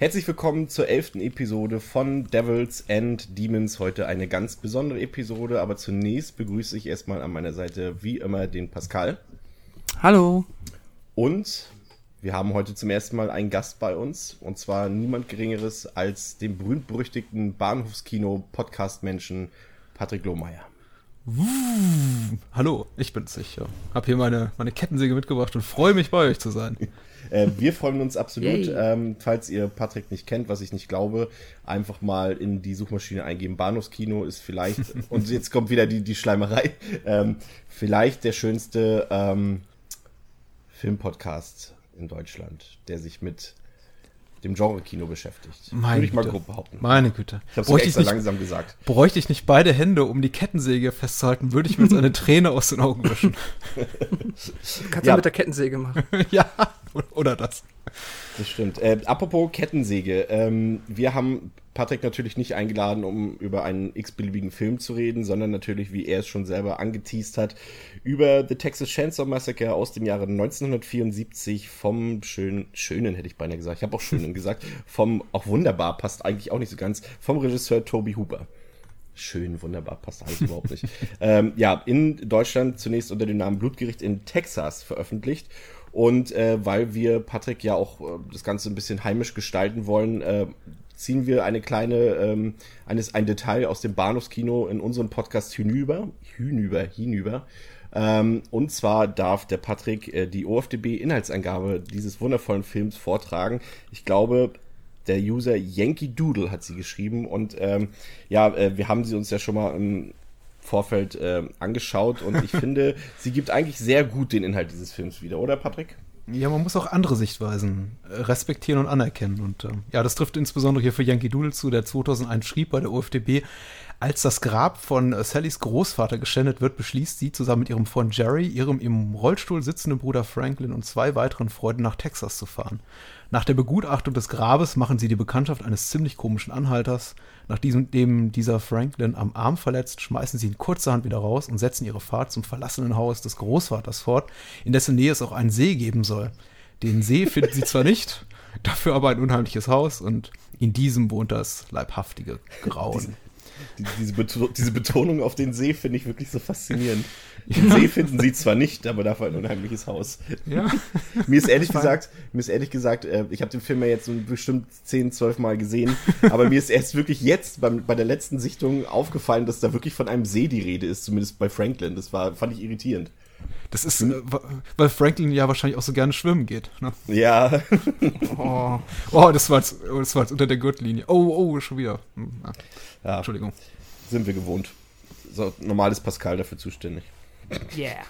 Herzlich willkommen zur elften Episode von Devils and Demons. Heute eine ganz besondere Episode, aber zunächst begrüße ich erstmal an meiner Seite wie immer den Pascal. Hallo. Und wir haben heute zum ersten Mal einen Gast bei uns und zwar niemand Geringeres als den berühmt-berüchtigten Bahnhofskino-Podcast-Menschen Patrick Lohmeier. Hallo, ich bin's. Ich ja. habe hier meine, meine Kettensäge mitgebracht und freue mich, bei euch zu sein. Äh, wir freuen uns absolut. Ähm, falls ihr Patrick nicht kennt, was ich nicht glaube, einfach mal in die Suchmaschine eingeben. Bahnhofskino ist vielleicht, und jetzt kommt wieder die, die Schleimerei, ähm, vielleicht der schönste ähm, Filmpodcast in Deutschland, der sich mit dem Genre-Kino beschäftigt. Meine Würde ich mal grob behaupten. Meine Güte. Ich habe es extra nicht, langsam gesagt. Bräuchte ich nicht beide Hände, um die Kettensäge festzuhalten, würde ich mir jetzt eine Träne aus den Augen wischen. Kannst du ja. mit der Kettensäge machen. ja, oder das. Das stimmt. Äh, apropos Kettensäge. Ähm, wir haben Patrick natürlich nicht eingeladen, um über einen x-beliebigen Film zu reden, sondern natürlich, wie er es schon selber angeteased hat, über The Texas Chainsaw Massacre aus dem Jahre 1974 vom schönen, schönen hätte ich beinahe gesagt, ich habe auch schönen gesagt, vom, auch wunderbar, passt eigentlich auch nicht so ganz, vom Regisseur Toby Hooper. Schön, wunderbar, passt alles überhaupt nicht. Ähm, ja, in Deutschland zunächst unter dem Namen Blutgericht in Texas veröffentlicht und äh, weil wir Patrick ja auch äh, das Ganze ein bisschen heimisch gestalten wollen, äh, ziehen wir eine kleine, ähm, eines, ein Detail aus dem Bahnhofskino in unseren Podcast hinüber, hinüber, hinüber. Ähm, und zwar darf der Patrick äh, die OFDB-Inhaltsangabe dieses wundervollen Films vortragen. Ich glaube, der User Yankee Doodle hat sie geschrieben und ähm, ja, äh, wir haben sie uns ja schon mal im Vorfeld äh, angeschaut und ich finde, sie gibt eigentlich sehr gut den Inhalt dieses Films wieder, oder Patrick? Ja, man muss auch andere Sichtweisen äh, respektieren und anerkennen. Und äh, ja, das trifft insbesondere hier für Yankee Doodle zu, der 2001 schrieb bei der OFDB, als das Grab von äh, Sallys Großvater geschändet wird, beschließt sie zusammen mit ihrem Freund Jerry, ihrem im Rollstuhl sitzenden Bruder Franklin und zwei weiteren Freunden nach Texas zu fahren. Nach der Begutachtung des Grabes machen sie die Bekanntschaft eines ziemlich komischen Anhalters. Nachdem dem dieser Franklin am Arm verletzt, schmeißen sie ihn kurzerhand wieder raus und setzen ihre Fahrt zum verlassenen Haus des Großvaters fort, in dessen Nähe es auch einen See geben soll. Den See finden sie zwar nicht, dafür aber ein unheimliches Haus und in diesem wohnt das leibhaftige Grauen diese, Beto diese Betonung auf den See finde ich wirklich so faszinierend. Den See finden sie zwar nicht, aber dafür ein unheimliches Haus. Ja. mir ist ehrlich gesagt, mir ist ehrlich gesagt, äh, ich habe den Film ja jetzt so bestimmt 10, 12 Mal gesehen, aber mir ist erst wirklich jetzt beim, bei der letzten Sichtung aufgefallen, dass da wirklich von einem See die Rede ist, zumindest bei Franklin. Das war, fand ich irritierend. Das ist, äh, weil Franklin ja wahrscheinlich auch so gerne schwimmen geht. Ne? Ja. oh. oh, das war jetzt, das war jetzt unter der Gürtellinie. Oh, oh, schon wieder. Hm, ja. Entschuldigung. Sind wir gewohnt. So, normal ist Pascal dafür zuständig. Yeah.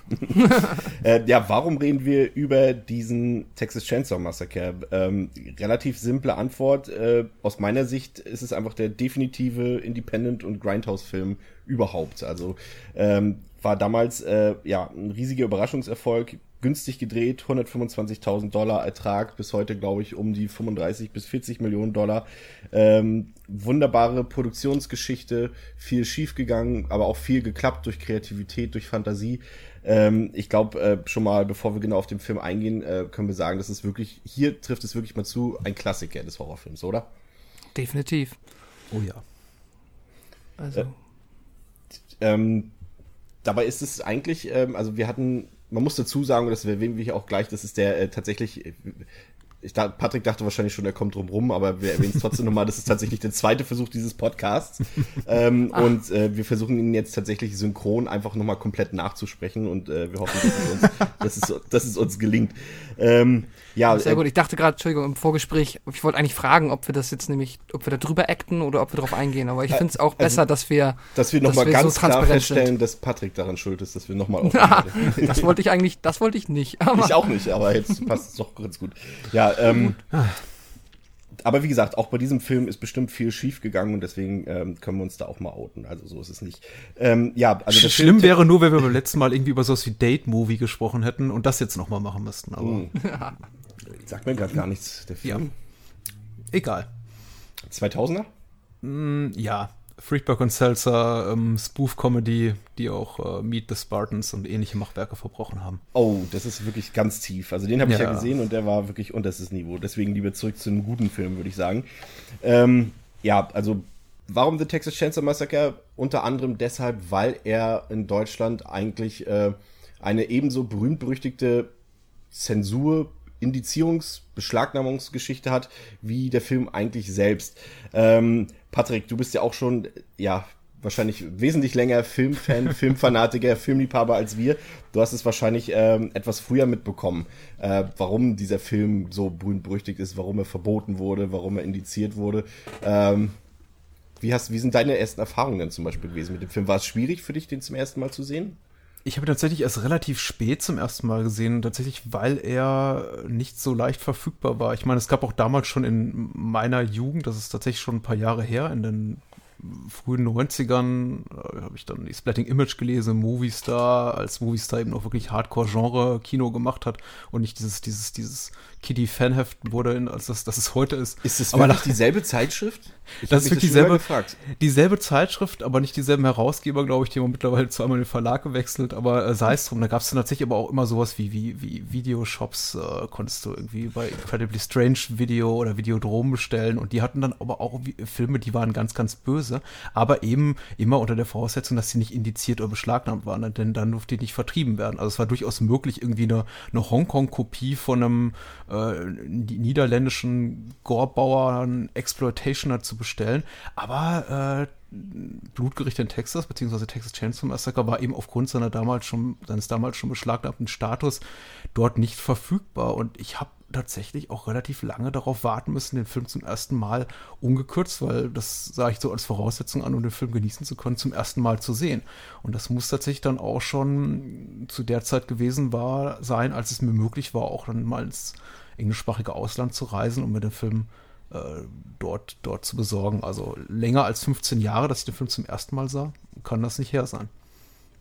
äh, ja, warum reden wir über diesen Texas Chainsaw Massacre? Ähm, relativ simple Antwort. Äh, aus meiner Sicht ist es einfach der definitive Independent- und Grindhouse-Film überhaupt. Also ähm, war damals äh, ja ein riesiger Überraschungserfolg, günstig gedreht, 125.000 Dollar Ertrag, bis heute glaube ich um die 35 bis 40 Millionen Dollar. Ähm, wunderbare Produktionsgeschichte, viel schiefgegangen, aber auch viel geklappt durch Kreativität, durch Fantasie. Ähm, ich glaube, äh, schon mal, bevor wir genau auf den Film eingehen, äh, können wir sagen, dass es wirklich, hier trifft es wirklich mal zu, ein Klassiker des Horrorfilms, oder? Definitiv. Oh ja. Also. Äh, ähm, dabei ist es eigentlich, ähm, also wir hatten, man muss dazu sagen, das erwähnen wir hier auch gleich, das ist der äh, tatsächlich, ich dachte, Patrick dachte wahrscheinlich schon, er kommt drum rum, aber wir erwähnen es trotzdem nochmal, das ist tatsächlich der zweite Versuch dieses Podcasts. ähm, und äh, wir versuchen ihn jetzt tatsächlich synchron einfach nochmal komplett nachzusprechen und äh, wir hoffen, dass es uns, dass es, dass es uns gelingt. Ähm, ja, sehr äh, gut. Ich dachte gerade, Entschuldigung, im Vorgespräch, ich wollte eigentlich fragen, ob wir das jetzt nämlich, ob wir da drüber acten oder ob wir darauf eingehen. Aber ich finde es auch also, besser, dass wir, dass wir nochmal ganz so klar feststellen, sind. dass Patrick daran schuld ist, dass wir nochmal Das wollte ich eigentlich, das wollte ich nicht. Aber ich auch nicht, aber jetzt passt es doch ganz gut. Ja, ähm, aber wie gesagt, auch bei diesem Film ist bestimmt viel schief gegangen und deswegen ähm, können wir uns da auch mal outen. Also so ist es nicht. Ähm, ja, also das Schlimm wäre nur, wenn wir beim letzten Mal irgendwie über sowas wie Date-Movie gesprochen hätten und das jetzt nochmal machen müssten. Aber mm. sagt mir gerade gar nichts, der Film. Ja. Egal. 2000er? Mm, ja. Friedberg und Seltzer ähm, Spoof-Comedy, die auch äh, Meet the Spartans und ähnliche Machwerke verbrochen haben. Oh, das ist wirklich ganz tief. Also den habe ich ja. ja gesehen und der war wirklich unterstes Niveau. Deswegen lieber zurück zu einem guten Film, würde ich sagen. Ähm, ja, also warum The Texas Chainsaw Massacre? Unter anderem deshalb, weil er in Deutschland eigentlich äh, eine ebenso berühmt-berüchtigte Zensur, Indizierungs-, Beschlagnahmungsgeschichte hat, wie der Film eigentlich selbst. Ähm, Patrick, du bist ja auch schon, ja, wahrscheinlich wesentlich länger Filmfan, Filmfanatiker, Filmliebhaber als wir. Du hast es wahrscheinlich ähm, etwas früher mitbekommen, äh, warum dieser Film so berühmt-berüchtigt ist, warum er verboten wurde, warum er indiziert wurde. Ähm, wie, hast, wie sind deine ersten Erfahrungen denn zum Beispiel gewesen mit dem Film? War es schwierig für dich, den zum ersten Mal zu sehen? Ich habe ihn tatsächlich erst relativ spät zum ersten Mal gesehen, tatsächlich, weil er nicht so leicht verfügbar war. Ich meine, es gab auch damals schon in meiner Jugend, das ist tatsächlich schon ein paar Jahre her, in den frühen 90ern äh, habe ich dann die Splatting Image gelesen, Movistar, als Movistar eben auch wirklich Hardcore-Genre-Kino gemacht hat und nicht dieses, dieses, dieses Kiddie-Fanheft wurde, in, als das, das es heute ist. Ist es wirklich dieselbe Zeitschrift? Ich das ist wirklich dieselbe, dieselbe Zeitschrift, aber nicht dieselben Herausgeber, glaube ich, die haben mittlerweile zweimal den Verlag gewechselt, aber äh, sei es drum, da gab es dann tatsächlich aber auch immer sowas wie, wie, wie Videoshops, äh, konntest du irgendwie bei Incredibly Strange Video oder Videodrom bestellen und die hatten dann aber auch Filme, die waren ganz, ganz böse, aber eben immer unter der Voraussetzung, dass sie nicht indiziert oder beschlagnahmt waren, denn dann durfte die nicht vertrieben werden. Also es war durchaus möglich, irgendwie eine, eine Hongkong-Kopie von einem äh, niederländischen Gorbauern Exploitationer zu bestellen. Aber äh, Blutgericht in Texas, beziehungsweise Texas Chainsaw Massacre, war eben aufgrund seiner damals schon, seines damals schon beschlagnahmten Status dort nicht verfügbar. Und ich habe tatsächlich auch relativ lange darauf warten müssen, den Film zum ersten Mal ungekürzt, weil das sah ich so als Voraussetzung an, um den Film genießen zu können, zum ersten Mal zu sehen. Und das muss tatsächlich dann auch schon zu der Zeit gewesen war, sein, als es mir möglich war, auch dann mal ins englischsprachige Ausland zu reisen, um mir den Film äh, dort, dort zu besorgen. Also länger als 15 Jahre, dass ich den Film zum ersten Mal sah, kann das nicht her sein.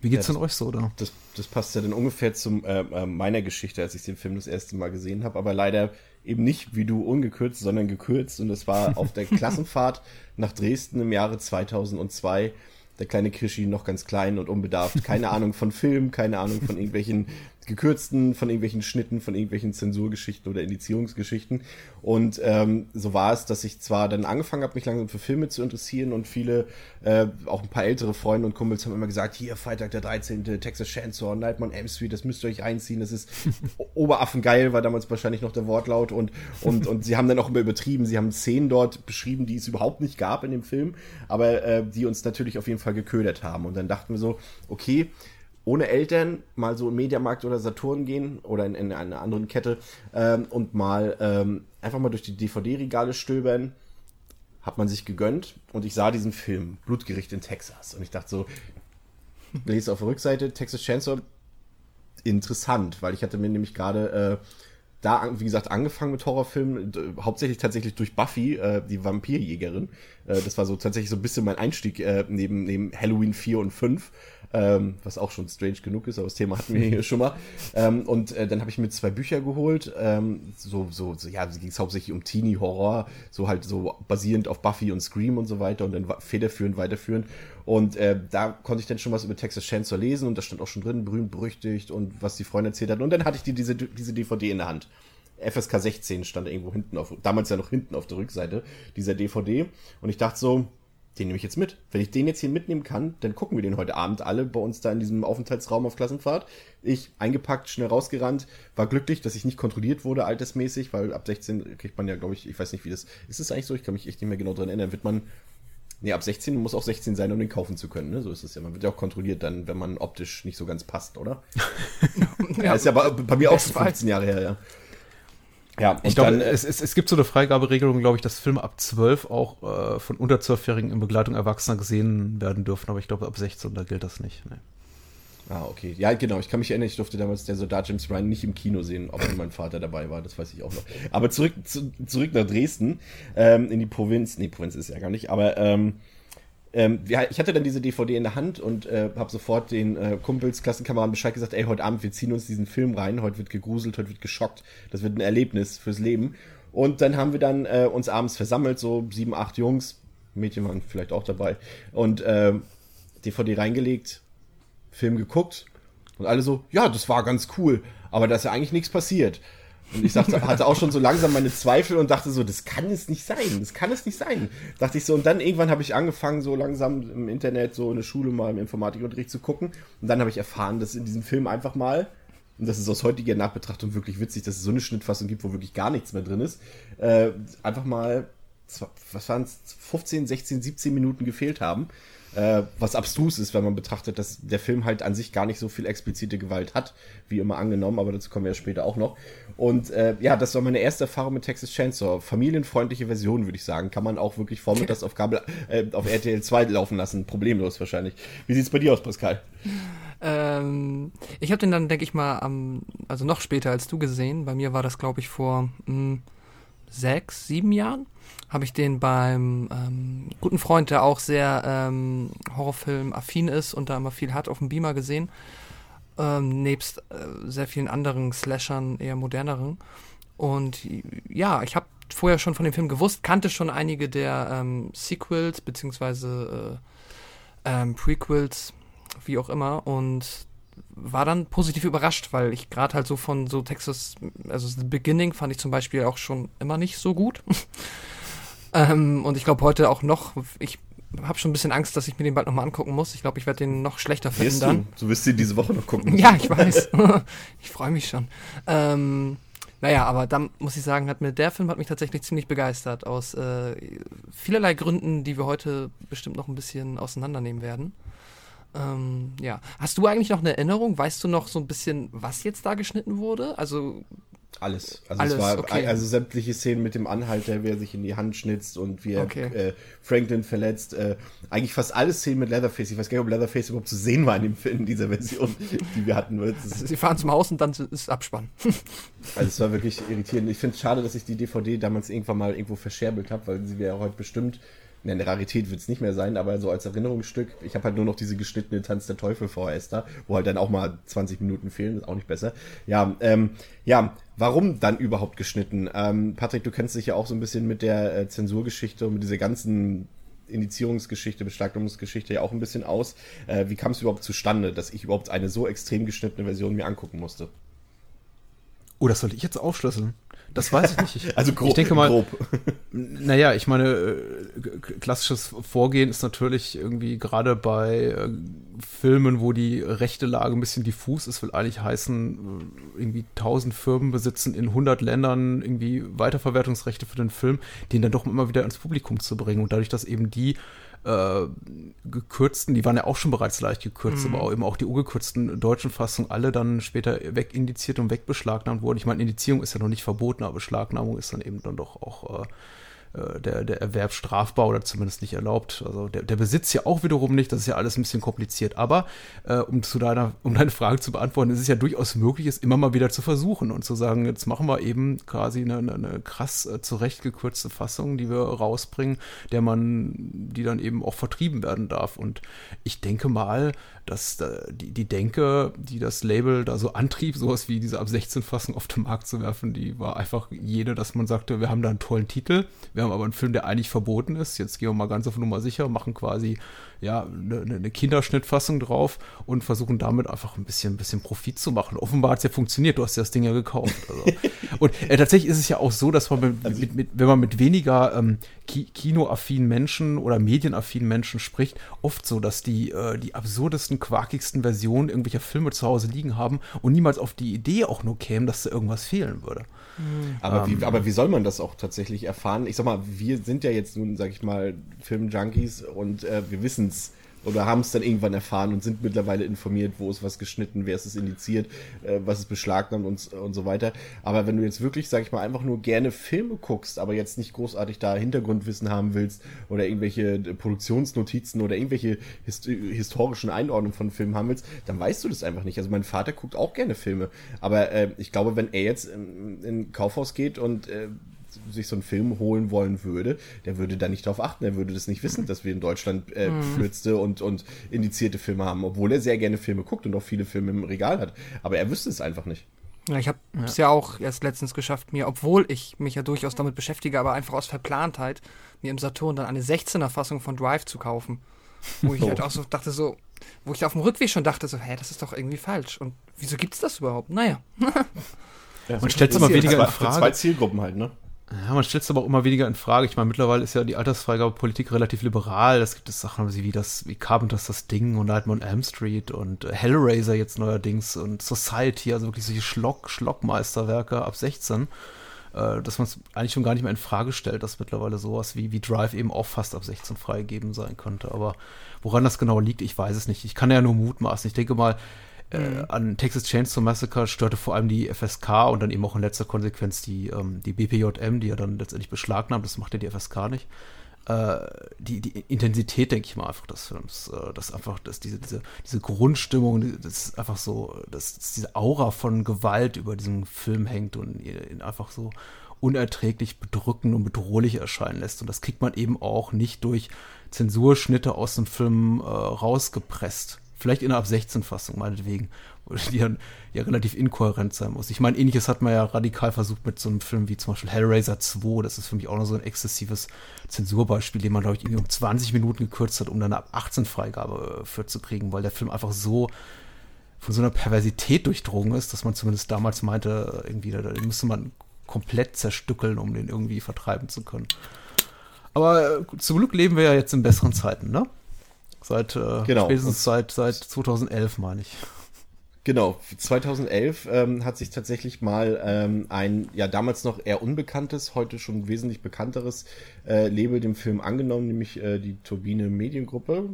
Wie geht's ja, denn euch so, oder? Das, das passt ja dann ungefähr zu äh, äh, meiner Geschichte, als ich den Film das erste Mal gesehen habe, aber leider eben nicht wie du ungekürzt, sondern gekürzt. Und das war auf der Klassenfahrt nach Dresden im Jahre 2002 der kleine Krischi noch ganz klein und unbedarft. Keine Ahnung von Film, keine Ahnung von irgendwelchen gekürzten, von irgendwelchen Schnitten, von irgendwelchen Zensurgeschichten oder Indizierungsgeschichten. Und ähm, so war es, dass ich zwar dann angefangen habe, mich langsam für Filme zu interessieren und viele, äh, auch ein paar ältere Freunde und Kumpels haben immer gesagt, hier, Freitag der 13., Texas Chainsaw, Nightmare on Elm Street, das müsst ihr euch einziehen, das ist Oberaffengeil, war damals wahrscheinlich noch der Wortlaut und, und, und sie haben dann auch immer übertrieben, sie haben Szenen dort beschrieben, die es überhaupt nicht gab in dem Film, aber äh, die uns natürlich auf jeden Fall geködert haben. Und dann dachten wir so, okay, ohne Eltern mal so im Mediamarkt oder Saturn gehen oder in, in eine andere Kette ähm, und mal ähm, einfach mal durch die DVD-Regale stöbern. Hat man sich gegönnt und ich sah diesen Film, Blutgericht in Texas. Und ich dachte so, lese auf der Rückseite, Texas Chainsaw, interessant, weil ich hatte mir nämlich gerade äh, da, wie gesagt, angefangen mit Horrorfilmen, hauptsächlich tatsächlich durch Buffy, äh, die Vampirjägerin. Äh, das war so tatsächlich so ein bisschen mein Einstieg äh, neben, neben Halloween 4 und 5 ähm, was auch schon strange genug ist, aber das Thema hatten wir hier schon mal. Ähm, und äh, dann habe ich mir zwei Bücher geholt, ähm, so, so, so, ja, ging es hauptsächlich um Teenie-Horror, so halt so basierend auf Buffy und Scream und so weiter und dann federführend, weiterführend. Und äh, da konnte ich dann schon was über Texas Chainsaw lesen und da stand auch schon drin, berühmt, berüchtigt und was die Freunde erzählt hatten. Und dann hatte ich die, diese, diese DVD in der Hand. FSK 16 stand irgendwo hinten auf, damals ja noch hinten auf der Rückseite dieser DVD. Und ich dachte so, den nehme ich jetzt mit. Wenn ich den jetzt hier mitnehmen kann, dann gucken wir den heute Abend alle bei uns da in diesem Aufenthaltsraum auf Klassenfahrt. Ich eingepackt, schnell rausgerannt, war glücklich, dass ich nicht kontrolliert wurde, altersmäßig, weil ab 16 kriegt man ja, glaube ich, ich weiß nicht, wie das ist. es eigentlich so? Ich kann mich echt nicht mehr genau dran erinnern. Wird man, nee, ab 16 muss auch 16 sein, um den kaufen zu können, ne? So ist es ja. Man wird ja auch kontrolliert dann, wenn man optisch nicht so ganz passt, oder? ja, ist ja bei, bei mir auch schon 15 Jahre her, ja. Ja, ich glaube, es, es, es gibt so eine Freigaberegelung, glaube ich, dass Filme ab 12 auch äh, von unter 12-Jährigen in Begleitung Erwachsener gesehen werden dürfen, aber ich glaube, ab 16, da gilt das nicht. Nee. Ah, okay. Ja, genau. Ich kann mich erinnern, ich durfte damals der Soldat James Ryan nicht im Kino sehen, ob mein Vater dabei war, das weiß ich auch noch. Aber zurück, zu, zurück nach Dresden, ähm, in die Provinz. Nee, Provinz ist ja gar nicht, aber ähm, ähm, ich hatte dann diese DVD in der Hand und äh, habe sofort den äh, Kumpels, Klassenkameraden Bescheid gesagt, ey, heute Abend, wir ziehen uns diesen Film rein, heute wird gegruselt, heute wird geschockt, das wird ein Erlebnis fürs Leben. Und dann haben wir dann äh, uns abends versammelt, so sieben, acht Jungs, Mädchen waren vielleicht auch dabei. Und äh, DVD reingelegt, Film geguckt und alle so, ja, das war ganz cool, aber da ist ja eigentlich nichts passiert. Und ich sagte, hatte auch schon so langsam meine Zweifel und dachte so, das kann es nicht sein, das kann es nicht sein. Dachte ich so, und dann irgendwann habe ich angefangen, so langsam im Internet, so in der Schule mal im Informatikunterricht zu gucken. Und dann habe ich erfahren, dass in diesem Film einfach mal, und das ist aus heutiger Nachbetrachtung wirklich witzig, dass es so eine Schnittfassung gibt, wo wirklich gar nichts mehr drin ist, äh, einfach mal, was waren es, 15, 16, 17 Minuten gefehlt haben. Äh, was abstrus ist, wenn man betrachtet, dass der Film halt an sich gar nicht so viel explizite Gewalt hat, wie immer angenommen, aber dazu kommen wir ja später auch noch. Und äh, ja, das war meine erste Erfahrung mit Texas Chainsaw. Familienfreundliche Version, würde ich sagen. Kann man auch wirklich vormittags auf, Kabel, äh, auf RTL 2 laufen lassen. Problemlos wahrscheinlich. Wie sieht's bei dir aus, Pascal? Ähm, ich habe den dann, denke ich mal, am, also noch später als du gesehen. Bei mir war das, glaube ich, vor mh, hm, sechs, sieben Jahren habe ich den beim ähm, guten Freund, der auch sehr ähm, Horrorfilm-affin ist und da immer viel hat, auf dem Beamer gesehen. Ähm, nebst äh, sehr vielen anderen Slashern, eher moderneren. Und ja, ich habe vorher schon von dem Film gewusst, kannte schon einige der ähm, Sequels beziehungsweise äh, ähm, Prequels, wie auch immer, und war dann positiv überrascht, weil ich gerade halt so von so Texas, also The Beginning fand ich zum Beispiel auch schon immer nicht so gut. Ähm, und ich glaube heute auch noch, ich habe schon ein bisschen Angst, dass ich mir den bald nochmal angucken muss. Ich glaube, ich werde den noch schlechter finden Wirst dann. Du, du wirst ihn diese Woche noch gucken. ja, ich weiß. ich freue mich schon. Ähm, naja, aber dann muss ich sagen, hat mir der Film hat mich tatsächlich ziemlich begeistert aus äh, vielerlei Gründen, die wir heute bestimmt noch ein bisschen auseinandernehmen werden. Ähm, ja, hast du eigentlich noch eine Erinnerung? Weißt du noch so ein bisschen, was jetzt da geschnitten wurde? Also alles. Also Alles, es war okay. also sämtliche Szenen mit dem Anhalter, wie er sich in die Hand schnitzt und wie er Okay. äh, Franklin verletzt. Äh, eigentlich fast alle Szenen mit Leatherface. Ich weiß gar nicht, ob Leatherface überhaupt zu sehen war in dem Film, in dieser Version, die wir hatten. Sie fahren zum Haus und dann ist Abspann. also es war wirklich irritierend. Ich finde es schade, dass ich die DVD damals irgendwann mal irgendwo verscherbelt habe, weil sie wäre heute bestimmt. Ne, eine Rarität wird es nicht mehr sein, aber so als Erinnerungsstück, ich habe halt nur noch diese geschnittene Tanz der Teufel VHS da, wo halt dann auch mal 20 Minuten fehlen, ist auch nicht besser. Ja, ähm, ja, warum dann überhaupt geschnitten? Ähm, Patrick, du kennst dich ja auch so ein bisschen mit der äh, Zensurgeschichte und mit dieser ganzen Indizierungsgeschichte, Beschlagnahmungsgeschichte ja auch ein bisschen aus. Äh, wie kam es überhaupt zustande, dass ich überhaupt eine so extrem geschnittene Version mir angucken musste? Oh, das sollte ich jetzt aufschlüsseln. Das weiß ich nicht. Ich, Also grob. ich denke mal, grob. Naja, ich meine, äh, klassisches Vorgehen ist natürlich irgendwie gerade bei äh, Filmen, wo die rechte Lage ein bisschen diffus ist, will eigentlich heißen, äh, irgendwie 1000 Firmen besitzen in 100 Ländern irgendwie Weiterverwertungsrechte für den Film, den dann doch immer wieder ans Publikum zu bringen. Und dadurch, dass eben die äh, gekürzten, die waren ja auch schon bereits leicht gekürzt, aber auch eben auch die ungekürzten deutschen Fassungen alle dann später wegindiziert und wegbeschlagnahmt wurden. Ich meine, Indizierung ist ja noch nicht verboten, aber Beschlagnahmung ist dann eben dann doch auch äh, der, der Erwerb strafbar oder zumindest nicht erlaubt. Also der, der Besitz ja auch wiederum nicht, das ist ja alles ein bisschen kompliziert. Aber äh, um zu deiner, um deine Frage zu beantworten, ist es ja durchaus möglich, es immer mal wieder zu versuchen und zu sagen, jetzt machen wir eben quasi eine, eine, eine krass äh, zurechtgekürzte Fassung, die wir rausbringen, der man, die dann eben auch vertrieben werden darf. Und ich denke mal, dass äh, die, die Denke, die das Label da so antrieb, sowas wie diese ab 16 Fassung auf den Markt zu werfen, die war einfach jene, dass man sagte, wir haben da einen tollen Titel, wir haben aber einen Film, der eigentlich verboten ist. Jetzt gehen wir mal ganz auf Nummer sicher, machen quasi ja eine, eine Kinderschnittfassung drauf und versuchen damit einfach ein bisschen, ein bisschen Profit zu machen. Offenbar hat es ja funktioniert, du hast ja das Ding ja gekauft. Also. und äh, tatsächlich ist es ja auch so, dass man mit, mit, mit, wenn man mit weniger ähm, ki kinoaffinen Menschen oder medienaffinen Menschen spricht, oft so, dass die äh, die absurdesten, quakigsten Versionen irgendwelcher Filme zu Hause liegen haben und niemals auf die Idee auch nur kämen, dass da irgendwas fehlen würde. Aber, Ähm. wie, aber wie soll man das auch tatsächlich erfahren? Ich sag mal, wir sind ja jetzt nun, sag ich mal, Film-Junkies und äh, wir wissen es oder haben es dann irgendwann erfahren und sind mittlerweile informiert, wo ist was geschnitten, wer ist es indiziert, äh, was ist beschlagnahmt und, und so weiter. Aber wenn du jetzt wirklich, sag ich mal, einfach nur gerne Filme guckst, aber jetzt nicht großartig da Hintergrundwissen haben willst oder irgendwelche Produktionsnotizen oder irgendwelche hist historischen Einordnungen von Filmen haben willst, dann weißt du das einfach nicht. Also mein Vater guckt auch gerne Filme, aber äh, ich glaube, wenn er jetzt in, in Kaufhaus geht und äh, sich so einen Film holen wollen würde, der würde da nicht drauf achten, er würde das nicht wissen, dass wir in Deutschland äh, flürzte und, und indizierte Filme haben, obwohl er sehr gerne Filme guckt und auch viele Filme im Regal hat. Aber er wüsste es einfach nicht. Ja, ich habe es ja. ja auch erst letztens geschafft, mir, obwohl ich mich ja durchaus damit beschäftige, aber einfach aus Verplantheit, mir im Saturn dann eine 16er Fassung von Drive zu kaufen. Wo ich oh. halt auch so dachte, so, wo ich auf dem Rückweg schon dachte, so, hä, das ist doch irgendwie falsch. Und wieso gibt es das überhaupt? Naja. ja, man stellt es immer weniger in Frage. Zwei Zielgruppen halt, ne? Ja, man stellt es aber auch immer weniger in Frage. Ich meine, mittlerweile ist ja die Altersfreigabepolitik relativ liberal. Es gibt es Sachen wie das, wie Carpenters das Ding und Nightmare on Elm Street und äh, Hellraiser jetzt neuerdings und Society, also wirklich solche Schlock, Schlockmeisterwerke ab 16, äh, dass man es eigentlich schon gar nicht mehr in Frage stellt, dass mittlerweile sowas wie, wie Drive eben auch fast ab 16 freigegeben sein könnte. Aber woran das genau liegt, ich weiß es nicht. Ich kann ja nur mutmaßen. Ich denke mal, äh, mhm. an Texas Chainsaw Massacre störte vor allem die FSK und dann eben auch in letzter Konsequenz die, ähm, die BPJM, die ja dann letztendlich beschlagnahmt, das macht ja die FSK nicht. Äh, die, die Intensität, denke ich mal, einfach des Films, äh, dass einfach, dass diese, diese, diese Grundstimmung, das ist einfach so, dass, dass diese Aura von Gewalt über diesem Film hängt und ihn einfach so unerträglich bedrückend und bedrohlich erscheinen lässt. Und das kriegt man eben auch nicht durch Zensurschnitte aus dem Film äh, rausgepresst Vielleicht in einer ab 16 Fassung, meinetwegen, die dann ja relativ inkohärent sein muss. Ich meine, ähnliches hat man ja radikal versucht mit so einem Film wie zum Beispiel Hellraiser 2. Das ist für mich auch noch so ein exzessives Zensurbeispiel, den man, glaube ich, irgendwie um 20 Minuten gekürzt hat, um dann eine ab 18 Freigabe äh, für zu kriegen, weil der Film einfach so von so einer Perversität durchdrungen ist, dass man zumindest damals meinte, irgendwie, den müsste man komplett zerstückeln, um den irgendwie vertreiben zu können. Aber äh, zum Glück leben wir ja jetzt in besseren Zeiten, ne? Seit äh, genau. spätestens seit, seit 2011, meine ich. Genau, 2011 ähm, hat sich tatsächlich mal ähm, ein ja damals noch eher unbekanntes, heute schon wesentlich bekannteres äh, Label dem Film angenommen, nämlich äh, die Turbine Mediengruppe.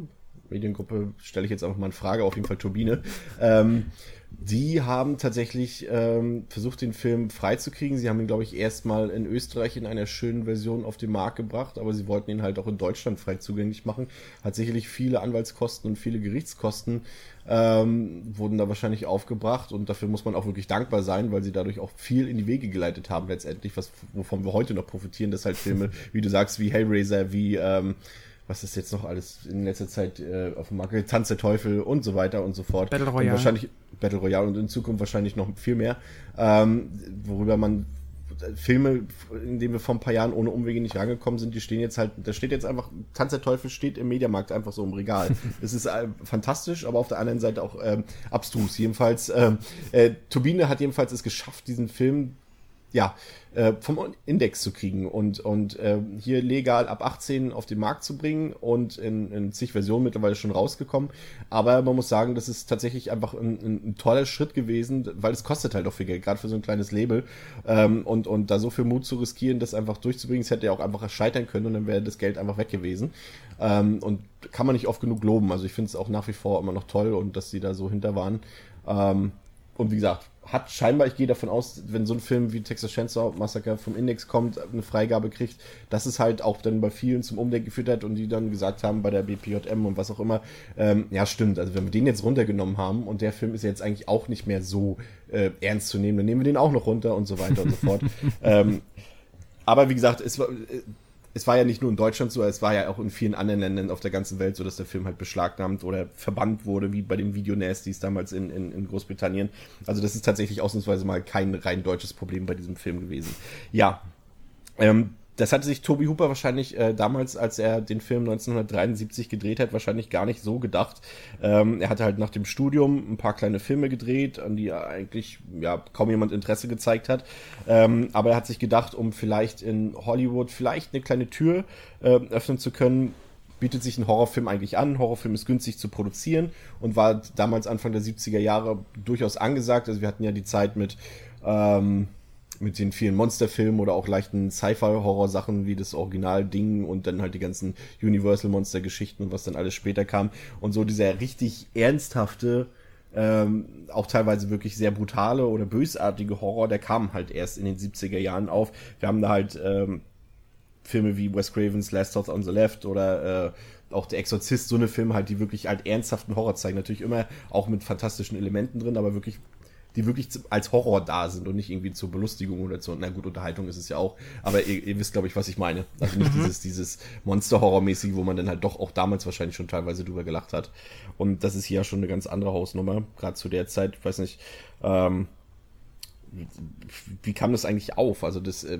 Mediengruppe stelle ich jetzt einfach mal in Frage, auf jeden Fall Turbine. Ähm, die haben tatsächlich ähm, versucht, den Film freizukriegen. Sie haben ihn, glaube ich, erstmal in Österreich in einer schönen Version auf den Markt gebracht, aber sie wollten ihn halt auch in Deutschland frei zugänglich machen. Hat sicherlich viele Anwaltskosten und viele Gerichtskosten ähm, wurden da wahrscheinlich aufgebracht und dafür muss man auch wirklich dankbar sein, weil sie dadurch auch viel in die Wege geleitet haben letztendlich, was wovon wir heute noch profitieren, dass halt Filme, wie du sagst, wie Hellraiser, wie ähm, was ist jetzt noch alles in letzter Zeit äh, auf dem Markt, Tanz der Teufel und so weiter und so fort. Battle Royale. Und wahrscheinlich Battle Royale und in Zukunft wahrscheinlich noch viel mehr, ähm, worüber man Filme, in denen wir vor ein paar Jahren ohne Umwege nicht rangekommen sind, die stehen jetzt halt, da steht jetzt einfach, Tanz der Teufel steht im Mediamarkt einfach so im Regal. Das ist äh, fantastisch, aber auf der anderen Seite auch ähm, abstrus. Jedenfalls, ähm, äh, Turbine hat jedenfalls es geschafft, diesen Film ja, äh, vom Index zu kriegen und, und äh, hier legal ab 18 auf den Markt zu bringen und in, in zig Versionen mittlerweile schon rausgekommen. Aber man muss sagen, das ist tatsächlich einfach ein, ein, ein toller Schritt gewesen, weil es kostet halt auch viel Geld, gerade für so ein kleines Label. Ähm, und, und da so viel Mut zu riskieren, das einfach durchzubringen, das hätte ja auch einfach scheitern können und dann wäre das Geld einfach weg gewesen. Ähm, und kann man nicht oft genug loben. Also ich finde es auch nach wie vor immer noch toll und dass sie da so hinter waren. Ähm, und wie gesagt, hat scheinbar, ich gehe davon aus, wenn so ein Film wie Texas Chainsaw Massacre vom Index kommt, eine Freigabe kriegt, dass es halt auch dann bei vielen zum Umdenken geführt hat und die dann gesagt haben bei der BPJM und was auch immer, ähm, ja stimmt, also wenn wir den jetzt runtergenommen haben und der Film ist jetzt eigentlich auch nicht mehr so äh, ernst zu nehmen, dann nehmen wir den auch noch runter und so weiter und so fort. ähm, aber wie gesagt, es war, äh, es war ja nicht nur in Deutschland so, es war ja auch in vielen anderen Ländern auf der ganzen Welt so, dass der Film halt beschlagnahmt oder verbannt wurde, wie bei den Video Nasties damals in, in, in Großbritannien. Also das ist tatsächlich ausnahmsweise mal kein rein deutsches Problem bei diesem Film gewesen. Ja. Ähm, das hatte sich Toby Hooper wahrscheinlich äh, damals, als er den Film 1973 gedreht hat, wahrscheinlich gar nicht so gedacht. Ähm, er hatte halt nach dem Studium ein paar kleine Filme gedreht, an die eigentlich ja kaum jemand Interesse gezeigt hat. Ähm, aber er hat sich gedacht, um vielleicht in Hollywood vielleicht eine kleine Tür äh, öffnen zu können, bietet sich ein Horrorfilm eigentlich an. Ein Horrorfilm ist günstig zu produzieren und war damals Anfang der 70er Jahre durchaus angesagt. Also wir hatten ja die Zeit mit ähm, mit den vielen Monsterfilmen oder auch leichten Sci-Fi-Horror-Sachen wie das Original-Ding und dann halt die ganzen Universal-Monster-Geschichten und was dann alles später kam. Und so dieser richtig ernsthafte, ähm, auch teilweise wirklich sehr brutale oder bösartige Horror, der kam halt erst in den 70er Jahren auf. Wir haben da halt ähm, Filme wie Wes Cravens Last Thoughts on the Left oder äh, auch Der Exorzist, so eine Filme halt, die wirklich halt ernsthaften Horror zeigen. Natürlich immer auch mit fantastischen Elementen drin, aber wirklich die wirklich als Horror da sind und nicht irgendwie zur Belustigung oder zur, na gut, Unterhaltung ist es ja auch, aber ihr, ihr wisst, glaube ich, was ich meine. Also nicht mhm. dieses, dieses Monster-Horror-mäßige, wo man dann halt doch auch damals wahrscheinlich schon teilweise drüber gelacht hat. Und das ist hier ja schon eine ganz andere Hausnummer, gerade zu der Zeit, ich weiß nicht, ähm, wie kam das eigentlich auf? Also das äh,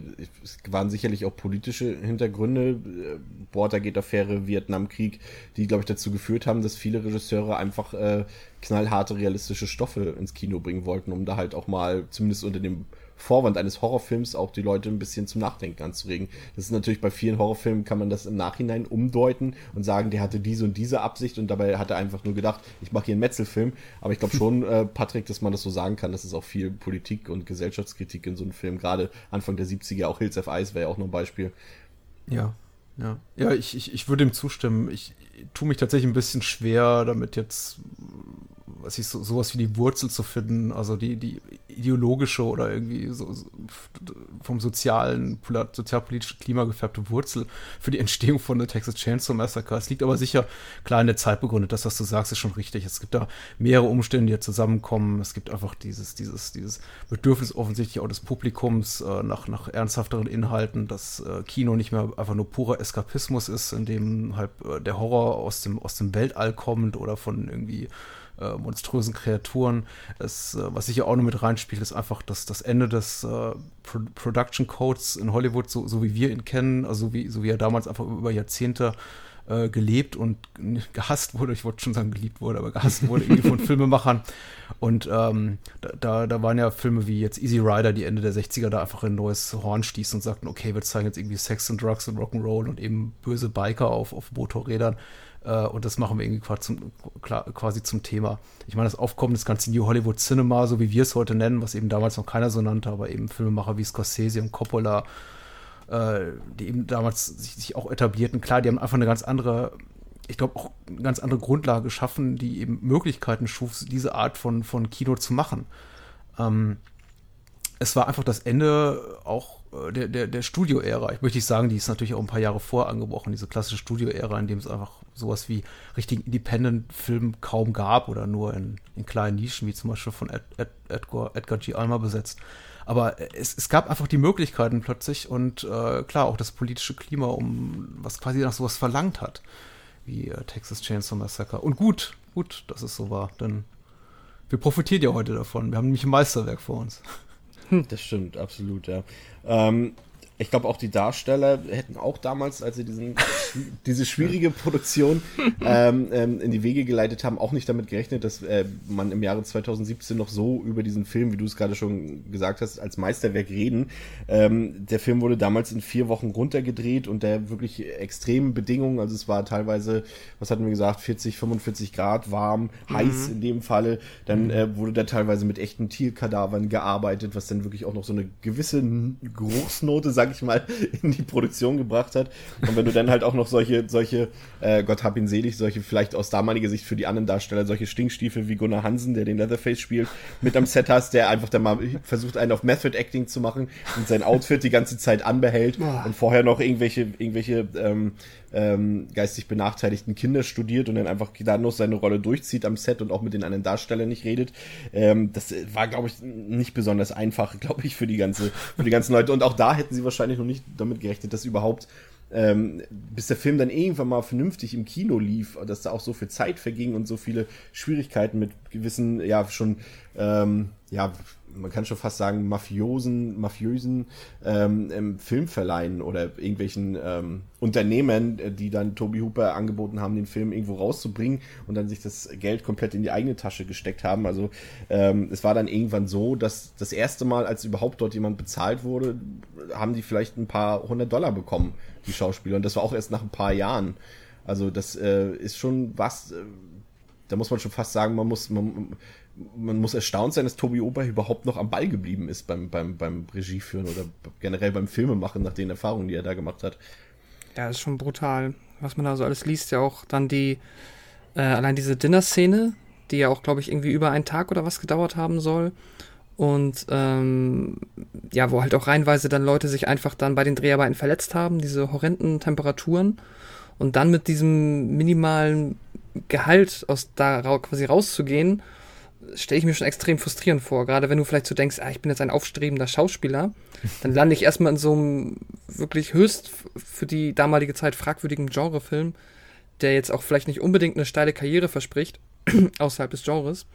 waren sicherlich auch politische Hintergründe, äh, Watergate-Affäre, Vietnamkrieg, die, glaube ich, dazu geführt haben, dass viele Regisseure einfach äh, knallharte, realistische Stoffe ins Kino bringen wollten, um da halt auch mal, zumindest unter dem Vorwand eines Horrorfilms auch die Leute ein bisschen zum Nachdenken anzuregen. Das ist natürlich bei vielen Horrorfilmen kann man das im Nachhinein umdeuten und sagen, der hatte diese und diese Absicht und dabei hat er einfach nur gedacht, ich mache hier einen Metzelfilm. Aber ich glaube schon, äh, Patrick, dass man das so sagen kann, dass es auch viel Politik und Gesellschaftskritik in so einem Film, gerade Anfang der 70er, auch Hills of Ice wäre ja auch noch ein Beispiel. Ja, ja, ja, ich, ich, ich würde ihm zustimmen. Ich tue mich tatsächlich ein bisschen schwer, damit jetzt was ich so, sowas wie die Wurzel zu finden, also die, die ideologische oder irgendwie so, so vom sozialen, sozialpolitischen Klima gefärbte Wurzel für die Entstehung von The Texas Chainsaw Massacre. Es liegt aber sicher klar in der Zeit begründet. Das, was du sagst, ist schon richtig. Es gibt da mehrere Umstände, die zusammenkommen. Es gibt einfach dieses, dieses, dieses Bedürfnis offensichtlich auch des Publikums äh, nach, nach ernsthafteren Inhalten, dass äh, Kino nicht mehr einfach nur purer Eskapismus ist, in dem halt äh, der Horror aus dem, aus dem Weltall kommt oder von irgendwie äh, monströsen Kreaturen. Es, äh, was ich ja auch noch mit reinspielt, ist einfach das, das Ende des äh, Pro Production Codes in Hollywood, so, so wie wir ihn kennen, also wie, so wie er damals einfach über Jahrzehnte äh, gelebt und gehasst wurde, ich wollte schon sagen geliebt wurde, aber gehasst wurde irgendwie von Filmemachern. Und ähm, da, da waren ja Filme wie jetzt Easy Rider, die Ende der 60er da einfach ein neues Horn stießen und sagten, okay, wir zeigen jetzt irgendwie Sex und Drugs und Rock'n'Roll und eben böse Biker auf, auf Motorrädern. Äh, und das machen wir irgendwie quasi zum, quasi zum Thema. Ich meine, das Aufkommen des ganzen New Hollywood Cinema, so wie wir es heute nennen, was eben damals noch keiner so nannte, aber eben Filmemacher wie Scorsese und Coppola, äh, die eben damals sich, sich auch etablierten. Klar, die haben einfach eine ganz andere ich glaube, auch eine ganz andere Grundlage geschaffen, die eben Möglichkeiten schuf, diese Art von, von Kino zu machen. Ähm, es war einfach das Ende auch äh, der, der, der Studio-Ära. Ich möchte nicht sagen, die ist natürlich auch ein paar Jahre vor angebrochen, diese klassische Studio-Ära, in dem es einfach sowas wie richtigen Independent-Film kaum gab oder nur in, in kleinen Nischen, wie zum Beispiel von Ed, Ed, Edgar, Edgar G. Alma besetzt. Aber es, es gab einfach die Möglichkeiten plötzlich und äh, klar, auch das politische Klima, um was quasi nach sowas verlangt hat, wie äh, Texas Chainsaw Massacre. Und gut, gut, dass es so war, denn wir profitieren ja heute davon. Wir haben nämlich ein Meisterwerk vor uns. Das stimmt, absolut, ja. Ähm, ich glaube, auch die Darsteller hätten auch damals, als sie diesen, diese schwierige Produktion ähm, ähm, in die Wege geleitet haben, auch nicht damit gerechnet, dass äh, man im Jahre 2017 noch so über diesen Film, wie du es gerade schon gesagt hast, als Meisterwerk reden. Ähm, der Film wurde damals in vier Wochen runtergedreht und der wirklich extremen Bedingungen, also es war teilweise, was hatten wir gesagt, 40, 45 Grad warm, mhm. heiß in dem Falle. Dann äh, wurde da teilweise mit echten Tierkadavern gearbeitet, was dann wirklich auch noch so eine gewisse Geruchsnote, sag ich mal, in die Produktion gebracht hat. Und wenn du dann halt auch noch solche, solche, äh, Gott hab ihn selig, solche vielleicht aus damaliger Sicht für die anderen Darsteller, solche Stinkstiefel wie Gunnar Hansen, der den Leatherface spielt, mit am Set hast, der einfach dann mal versucht, einen auf Method Acting zu machen und sein Outfit die ganze Zeit anbehält und vorher noch irgendwelche, irgendwelche ähm, ähm, geistig benachteiligten Kinder studiert und dann einfach noch seine Rolle durchzieht am Set und auch mit den anderen Darstellern nicht redet. Ähm, das war, glaube ich, nicht besonders einfach, glaube ich, für die ganze, für die ganzen Leute. Und auch da hätten sie wahrscheinlich noch nicht damit gerechnet, dass überhaupt ähm, bis der Film dann irgendwann mal vernünftig im Kino lief, dass da auch so viel Zeit verging und so viele Schwierigkeiten mit gewissen, ja, schon, ähm, ja, man kann schon fast sagen, mafiosen, mafiösen ähm, ähm, Filmverleihen oder irgendwelchen ähm, Unternehmen, äh, die dann Toby Hooper angeboten haben, den Film irgendwo rauszubringen und dann sich das Geld komplett in die eigene Tasche gesteckt haben. Also ähm, es war dann irgendwann so, dass das erste Mal, als überhaupt dort jemand bezahlt wurde, haben die vielleicht ein paar hundert Dollar bekommen, die Schauspieler. Und das war auch erst nach ein paar Jahren. Also das äh, ist schon was, äh, da muss man schon fast sagen, man muss, man, man muss erstaunt sein, dass Tobi Ober überhaupt noch am Ball geblieben ist beim, beim, beim Regieführen oder generell beim Filmemachen nach den Erfahrungen, die er da gemacht hat. Ja, das ist schon brutal, was man da so alles liest. Ja, auch dann die, äh, allein diese Dinner-Szene, die ja auch, glaube ich, irgendwie über einen Tag oder was gedauert haben soll. Und ähm, ja, wo halt auch reinweise dann Leute sich einfach dann bei den Dreharbeiten verletzt haben, diese horrenden Temperaturen. Und dann mit diesem minimalen Gehalt aus da quasi rauszugehen stelle ich mir schon extrem frustrierend vor. Gerade wenn du vielleicht so denkst, ah, ich bin jetzt ein aufstrebender Schauspieler, dann lande ich erstmal in so einem wirklich höchst für die damalige Zeit fragwürdigen Genrefilm, der jetzt auch vielleicht nicht unbedingt eine steile Karriere verspricht, außerhalb des Genres.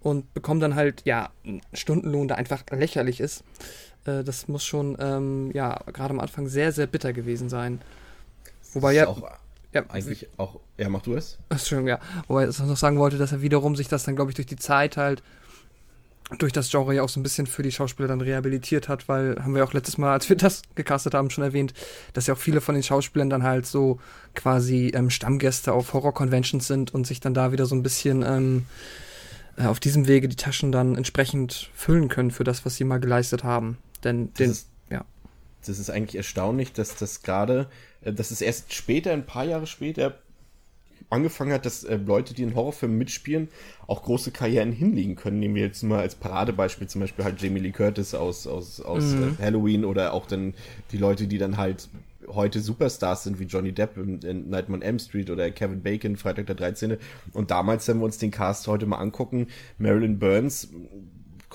und bekommen dann halt, ja, einen Stundenlohn, der einfach lächerlich ist. Äh, das muss schon, ähm, ja, gerade am Anfang sehr, sehr bitter gewesen sein. Wobei ja. Auch, ja, eigentlich auch. Ja, mach du es. Entschuldigung, ja. Wobei ich noch sagen wollte, dass er wiederum sich das dann, glaube ich, durch die Zeit halt durch das Genre ja auch so ein bisschen für die Schauspieler dann rehabilitiert hat, weil haben wir auch letztes Mal, als wir das gecastet haben, schon erwähnt, dass ja auch viele von den Schauspielern dann halt so quasi ähm, Stammgäste auf Horror-Conventions sind und sich dann da wieder so ein bisschen ähm, äh, auf diesem Wege die Taschen dann entsprechend füllen können für das, was sie mal geleistet haben. Denn den, ist. Das ist eigentlich erstaunlich, dass das gerade, äh, dass es erst später, ein paar Jahre später, angefangen hat, dass äh, Leute, die in Horrorfilmen mitspielen, auch große Karrieren hinlegen können. Nehmen wir jetzt mal als Paradebeispiel zum Beispiel halt Jamie Lee Curtis aus, aus, aus mhm. äh, Halloween oder auch dann die Leute, die dann halt heute Superstars sind wie Johnny Depp in, in Nightmare on M Street oder Kevin Bacon, Freitag der 13. Und damals, wenn wir uns den Cast heute mal angucken, Marilyn Burns,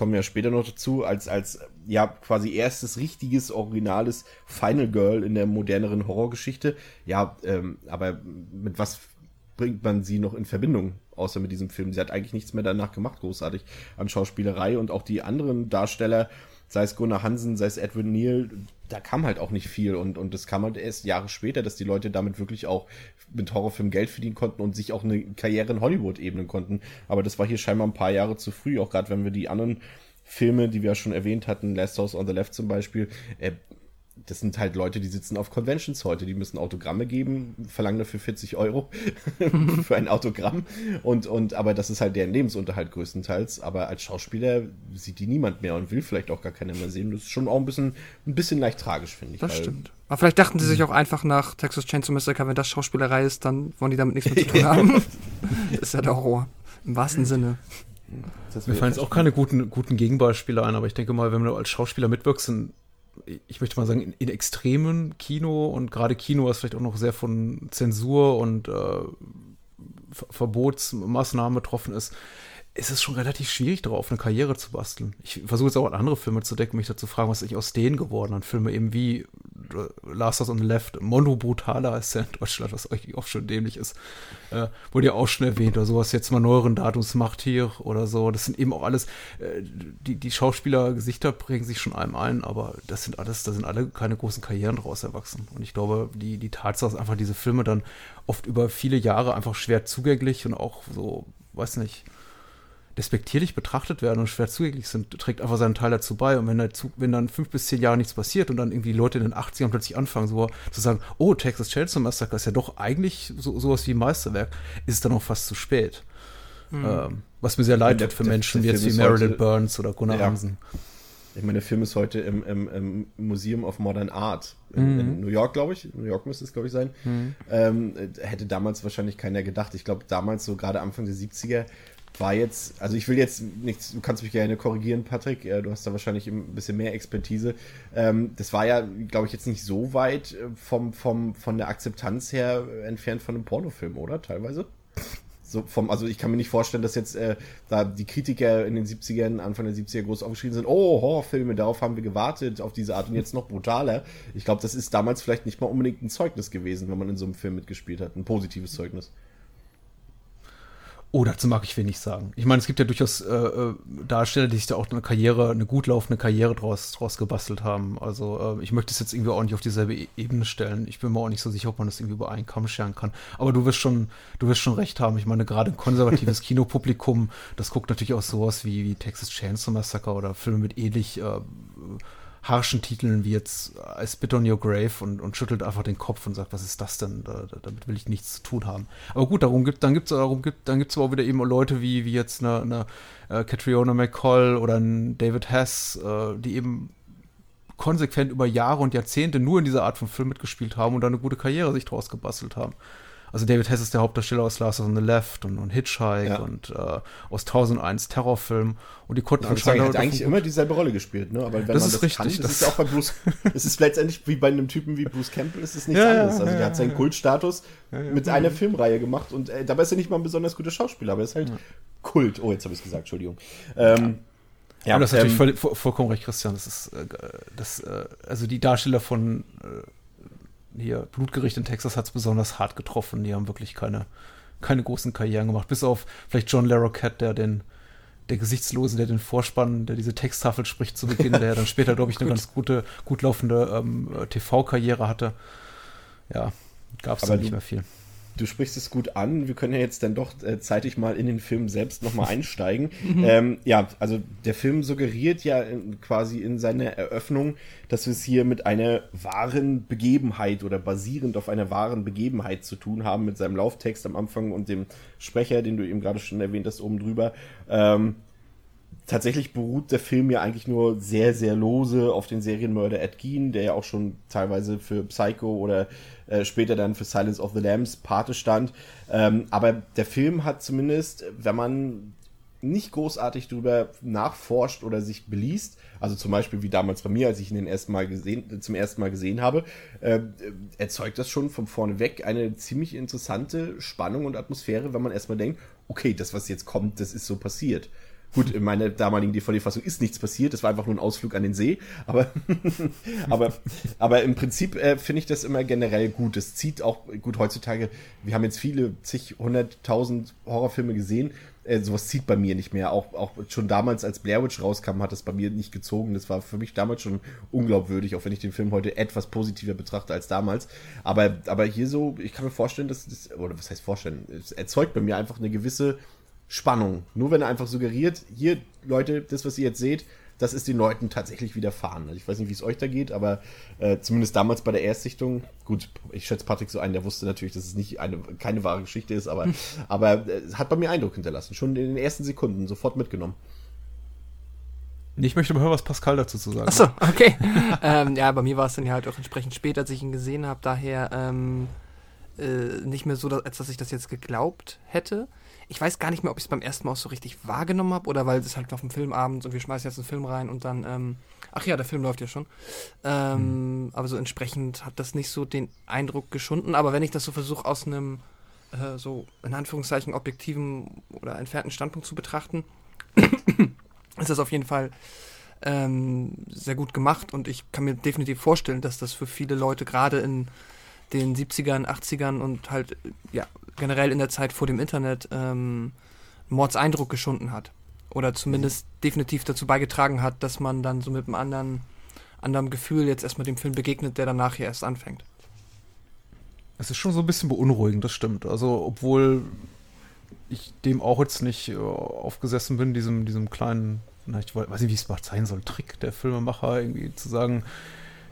kommen ja später noch dazu, als, als ja quasi erstes richtiges, originales Final Girl in der moderneren Horrorgeschichte. Ja, ähm, aber mit was bringt man sie noch in Verbindung, außer mit diesem Film. Sie hat eigentlich nichts mehr danach gemacht, großartig an Schauspielerei und auch die anderen Darsteller, sei es Gunnar Hansen, sei es Edwin Neal, da kam halt auch nicht viel und, und das kam halt erst Jahre später, dass die Leute damit wirklich auch mit Horrorfilmen Geld verdienen konnten und sich auch eine Karriere in Hollywood ebnen konnten. Aber das war hier scheinbar ein paar Jahre zu früh, auch gerade wenn wir die anderen Filme, die wir ja schon erwähnt hatten, Last House on the Left zum Beispiel, äh, das sind halt Leute, die sitzen auf Conventions heute, die müssen Autogramme geben, verlangen dafür 40 Euro für ein Autogramm. Und, und, aber das ist halt deren Lebensunterhalt größtenteils. Aber als Schauspieler sieht die niemand mehr und will vielleicht auch gar keiner mehr sehen. Das ist schon auch ein bisschen, ein bisschen leicht tragisch, finde ich. Das weil, stimmt. Aber vielleicht dachten sie sich auch einfach nach Texas Chainsaw Massacre, wenn das Schauspielerei ist, dann wollen die damit nichts mehr zu tun haben. das ist ja der Horror. Im wahrsten Sinne. Mir fallen jetzt auch keine guten, guten Gegenbeispiele ein, aber ich denke mal, wenn du als Schauspieler mitwirkst, ich möchte mal sagen, in, in extremen Kino und gerade Kino, was vielleicht auch noch sehr von Zensur und äh, Verbotsmaßnahmen betroffen ist, ist es schon relativ schwierig, darauf eine Karriere zu basteln. Ich versuche jetzt auch an andere Filme zu decken, mich dazu fragen, was ist aus denen geworden an Filme eben wie äh, Last House on the Left, Mono Brutaler ist ja in Deutschland, was eigentlich auch schon dämlich ist. Äh, wurde ja auch schon erwähnt, oder sowas jetzt mal neueren Datums macht hier oder so. Das sind eben auch alles, äh, die, die Schauspielergesichter prägen sich schon einem ein, aber das sind alles, da sind alle keine großen Karrieren draus erwachsen. Und ich glaube, die, die Tatsache ist einfach, diese Filme dann oft über viele Jahre einfach schwer zugänglich und auch so, weiß nicht, despektierlich betrachtet werden und schwer zugänglich sind, trägt einfach seinen Teil dazu bei. Und wenn, dazu, wenn dann fünf bis zehn Jahre nichts passiert und dann irgendwie Leute in den 80ern plötzlich anfangen, so zu sagen, oh, Texas Chainsaw Massacre ist ja doch eigentlich so, sowas wie ein Meisterwerk, ist es dann auch fast zu spät. Mhm. Ähm, was mir sehr leid tut für Menschen der, der jetzt wie Marilyn Burns oder Gunnar ja. Hansen. Ich meine, der Film ist heute im, im, im Museum of Modern Art in, mhm. in New York, glaube ich. New York müsste es, glaube ich, sein. Mhm. Ähm, hätte damals wahrscheinlich keiner gedacht. Ich glaube, damals, so gerade Anfang der 70er, war jetzt, also ich will jetzt nichts, du kannst mich gerne korrigieren, Patrick, äh, du hast da wahrscheinlich ein bisschen mehr Expertise. Ähm, das war ja, glaube ich, jetzt nicht so weit äh, vom, vom, von der Akzeptanz her entfernt von einem Pornofilm, oder? Teilweise? So vom, also ich kann mir nicht vorstellen, dass jetzt äh, da die Kritiker in den 70ern, Anfang der 70er groß aufgeschrieben sind, oh, Horrorfilme, darauf haben wir gewartet, auf diese Art und jetzt noch brutaler. Ich glaube, das ist damals vielleicht nicht mal unbedingt ein Zeugnis gewesen, wenn man in so einem Film mitgespielt hat, ein positives Zeugnis. Oh, dazu mag ich wenig sagen. Ich meine, es gibt ja durchaus äh, äh, Darsteller, die sich da auch eine Karriere, eine gut laufende Karriere draus, draus gebastelt haben. Also äh, ich möchte es jetzt irgendwie auch nicht auf dieselbe e Ebene stellen. Ich bin mir auch nicht so sicher, ob man das irgendwie über einen Kamm scheren kann. Aber du wirst schon, du wirst schon recht haben. Ich meine, gerade ein konservatives Kinopublikum, das guckt natürlich auch sowas wie, wie Texas Chainsaw Massacre oder Filme mit ähnlich äh, harschen Titeln wie jetzt I Spit on Your Grave und, und schüttelt einfach den Kopf und sagt, was ist das denn? Da, da, damit will ich nichts zu tun haben. Aber gut, darum gibt, dann gibt es darum gibt, dann gibt's aber auch wieder eben Leute wie, wie jetzt eine, eine äh, Catriona McCall oder ein David Hess, äh, die eben konsequent über Jahre und Jahrzehnte nur in dieser Art von Film mitgespielt haben und da eine gute Karriere sich draus gebastelt haben. Also David Hess ist der Hauptdarsteller aus Last on the Left und, und Hitchhike ja. und äh, aus 1001 Terrorfilm und die konnten anscheinend. Er hat eigentlich immer dieselbe Rolle gespielt, ne? Aber wenn das man ist das richtig, kann, das, das ist ja auch bei Bruce, es ist letztendlich wie bei einem Typen wie Bruce Campbell, ist es nichts ja, anderes. Also der hat seinen Kultstatus mit einer Filmreihe gemacht und äh, dabei ist er nicht mal ein besonders guter Schauspieler, aber er ist halt Kult. Oh, jetzt habe ich es gesagt, Entschuldigung. Ähm, ja, und das ist ähm, natürlich voll, vollkommen recht, Christian. Das ist, äh, das, äh, also die Darsteller von äh, hier Blutgericht in Texas hat es besonders hart getroffen. Die haben wirklich keine, keine großen Karrieren gemacht. Bis auf vielleicht John Larroquette, der den, der Gesichtslose, der den Vorspann, der diese Texttafel spricht zu Beginn, der dann später, glaube ich, eine ganz gute, gut laufende ähm, TV-Karriere hatte. Ja, gab es nicht mehr viel du sprichst es gut an. Wir können ja jetzt dann doch äh, zeitig mal in den Film selbst nochmal einsteigen. Mhm. ähm, ja, also der Film suggeriert ja in, quasi in seiner Eröffnung, dass wir es hier mit einer wahren Begebenheit oder basierend auf einer wahren Begebenheit zu tun haben, mit seinem Lauftext am Anfang und dem Sprecher, den du eben gerade schon erwähnt hast, oben drüber. Ähm, tatsächlich beruht der Film ja eigentlich nur sehr, sehr lose auf den Serienmörder Ed Gein, der ja auch schon teilweise für Psycho oder äh, später dann für Silence of the Lambs Pate stand. Ähm, aber der Film hat zumindest, wenn man nicht großartig darüber nachforscht oder sich beliest, also zum Beispiel wie damals bei mir, als ich ihn den ersten Mal gesehen, zum ersten Mal gesehen habe, äh, erzeugt das schon von vorne weg eine ziemlich interessante Spannung und Atmosphäre, wenn man erstmal denkt, okay, das, was jetzt kommt, das ist so passiert. Gut, in meiner damaligen DVD-Fassung ist nichts passiert, das war einfach nur ein Ausflug an den See, aber, aber, aber im Prinzip äh, finde ich das immer generell gut. Es zieht auch, gut, heutzutage, wir haben jetzt viele, zig, hunderttausend Horrorfilme gesehen, äh, sowas zieht bei mir nicht mehr. Auch, auch schon damals, als Blair Witch rauskam, hat das bei mir nicht gezogen. Das war für mich damals schon unglaubwürdig, auch wenn ich den Film heute etwas positiver betrachte als damals. Aber, aber hier so, ich kann mir vorstellen, dass das, oder was heißt vorstellen, es erzeugt bei mir einfach eine gewisse Spannung. Nur wenn er einfach suggeriert, hier, Leute, das, was ihr jetzt seht, das ist den Leuten tatsächlich widerfahren. Also ich weiß nicht, wie es euch da geht, aber äh, zumindest damals bei der Erstsichtung, gut, ich schätze Patrick so ein, der wusste natürlich, dass es nicht eine, keine wahre Geschichte ist, aber, aber äh, hat bei mir Eindruck hinterlassen. Schon in den ersten Sekunden sofort mitgenommen. Ich möchte mal hören, was Pascal dazu zu sagen Achso, okay. ähm, ja, bei mir war es dann ja halt auch entsprechend spät, als ich ihn gesehen habe. Daher ähm, äh, nicht mehr so, als dass ich das jetzt geglaubt hätte ich weiß gar nicht mehr, ob ich es beim ersten Mal auch so richtig wahrgenommen habe oder weil es halt auf dem Filmabend und wir schmeißen jetzt einen Film rein und dann, ähm, ach ja, der Film läuft ja schon. Ähm, mhm. Aber so entsprechend hat das nicht so den Eindruck geschunden. Aber wenn ich das so versuche, aus einem äh, so in Anführungszeichen objektiven oder entfernten Standpunkt zu betrachten, ist das auf jeden Fall ähm, sehr gut gemacht und ich kann mir definitiv vorstellen, dass das für viele Leute gerade in den 70ern, 80ern und halt ja generell in der Zeit vor dem Internet ähm, Mordseindruck geschunden hat. Oder zumindest definitiv dazu beigetragen hat, dass man dann so mit einem anderen, anderen Gefühl jetzt erstmal dem Film begegnet, der dann nachher erst anfängt. Es ist schon so ein bisschen beunruhigend, das stimmt. Also, obwohl ich dem auch jetzt nicht äh, aufgesessen bin, diesem, diesem kleinen, na, ich weiß nicht, wie es mal sein soll, Trick der Filmemacher, irgendwie zu sagen,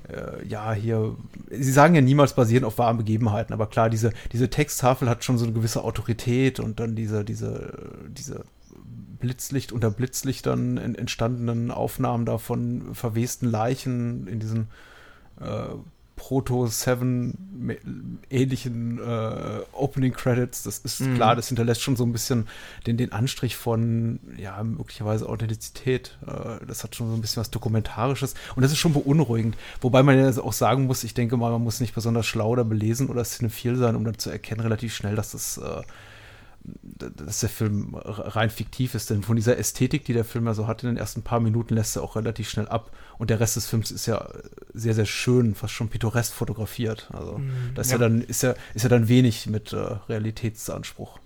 äh, ja, hier, sie sagen ja niemals basierend auf wahren Begebenheiten, aber klar, diese, diese Texttafel hat schon so eine gewisse Autorität und dann diese, diese, diese Blitzlicht unter Blitzlichtern entstandenen Aufnahmen da von verwesten Leichen in diesen äh, Proto-7 ähnlichen äh, Opening Credits. Das ist mhm. klar, das hinterlässt schon so ein bisschen den, den Anstrich von, ja, möglicherweise Authentizität. Äh, das hat schon so ein bisschen was Dokumentarisches und das ist schon beunruhigend. Wobei man ja auch sagen muss, ich denke mal, man muss nicht besonders schlau oder belesen oder cinephil sein, um dann zu erkennen relativ schnell, dass das äh, dass der Film rein fiktiv ist, denn von dieser Ästhetik, die der Film ja so hat, in den ersten paar Minuten lässt er auch relativ schnell ab. Und der Rest des Films ist ja sehr, sehr schön, fast schon pittoresk fotografiert. Also mm, da ist ja. ja. dann, ist ja, ist ja dann wenig mit äh, Realitätsanspruch.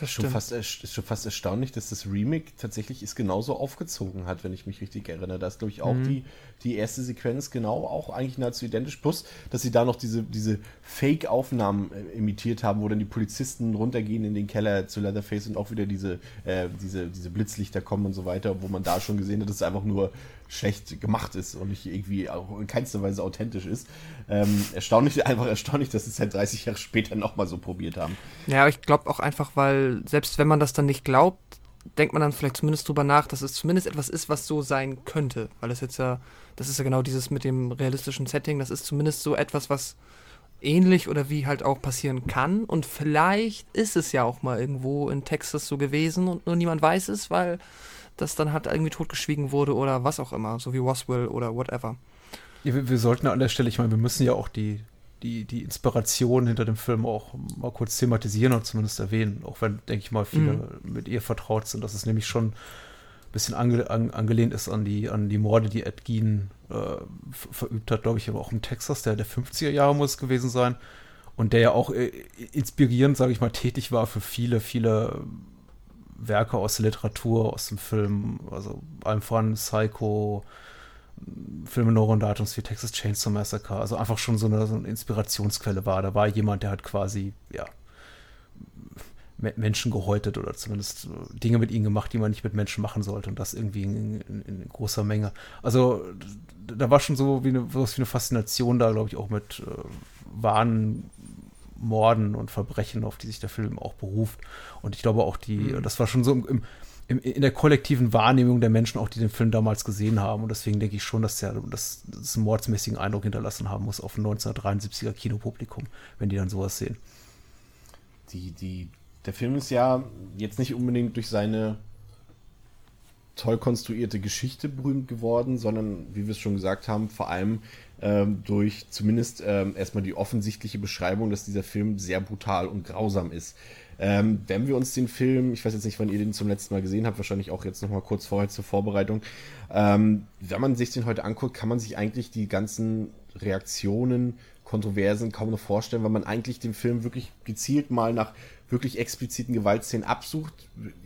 Das schon fast, ist schon fast erstaunlich, dass das Remake tatsächlich es genauso aufgezogen hat, wenn ich mich richtig erinnere. Da ist, glaube ich, auch mhm. die, die erste Sequenz genau auch eigentlich nahezu identisch. Plus, dass sie da noch diese, diese Fake-Aufnahmen äh, imitiert haben, wo dann die Polizisten runtergehen in den Keller zu Leatherface und auch wieder diese, äh, diese, diese Blitzlichter kommen und so weiter, wo man da schon gesehen hat, dass es einfach nur schlecht gemacht ist und nicht irgendwie auch in keinster Weise authentisch ist. Ähm, erstaunlich, einfach erstaunlich, dass sie es halt 30 Jahre später nochmal so probiert haben. Ja, ich glaube auch einfach, weil selbst wenn man das dann nicht glaubt, denkt man dann vielleicht zumindest drüber nach, dass es zumindest etwas ist, was so sein könnte. Weil es jetzt ja, das ist ja genau dieses mit dem realistischen Setting, das ist zumindest so etwas, was ähnlich oder wie halt auch passieren kann. Und vielleicht ist es ja auch mal irgendwo in Texas so gewesen und nur niemand weiß es, weil das dann halt irgendwie totgeschwiegen wurde oder was auch immer, so wie Roswell oder whatever. Ja, wir, wir, sollten an der Stelle, ich meine, wir müssen ja auch die, die, die Inspiration hinter dem Film auch mal kurz thematisieren und zumindest erwähnen, auch wenn, denke ich mal, viele mhm. mit ihr vertraut sind, dass es nämlich schon ein bisschen ange, an, angelehnt ist an die, an die Morde, die Ed Gein äh, verübt hat, glaube ich, aber auch in Texas, der der 50er Jahre muss es gewesen sein und der ja auch äh, inspirierend, sage ich mal, tätig war für viele, viele Werke aus der Literatur, aus dem Film, also allem voran Psycho, Filme Neuron Datums wie Texas Chainsaw Massacre, also einfach schon so eine, so eine Inspirationsquelle war. Da war jemand, der hat quasi, ja, Menschen gehäutet oder zumindest Dinge mit ihnen gemacht, die man nicht mit Menschen machen sollte und das irgendwie in, in, in großer Menge. Also da war schon so wie eine, wie eine Faszination da, glaube ich, auch mit äh, wahren Morden und Verbrechen, auf die sich der Film auch beruft. Und ich glaube auch die, mhm. das war schon so im, im, in der kollektiven Wahrnehmung der Menschen auch, die den Film damals gesehen haben. Und deswegen denke ich schon, dass der das, das einen mordsmäßigen Eindruck hinterlassen haben muss auf ein 1973er Kinopublikum, wenn die dann sowas sehen. Die, die der Film ist ja jetzt nicht unbedingt durch seine toll konstruierte Geschichte berühmt geworden, sondern, wie wir es schon gesagt haben, vor allem ähm, durch zumindest ähm, erstmal die offensichtliche Beschreibung, dass dieser Film sehr brutal und grausam ist. Ähm, wenn wir uns den Film, ich weiß jetzt nicht, wann ihr den zum letzten Mal gesehen habt, wahrscheinlich auch jetzt nochmal kurz vorher zur Vorbereitung, ähm, wenn man sich den heute anguckt, kann man sich eigentlich die ganzen Reaktionen, Kontroversen kaum noch vorstellen, weil man eigentlich den Film wirklich gezielt mal nach wirklich expliziten Gewaltszenen absucht,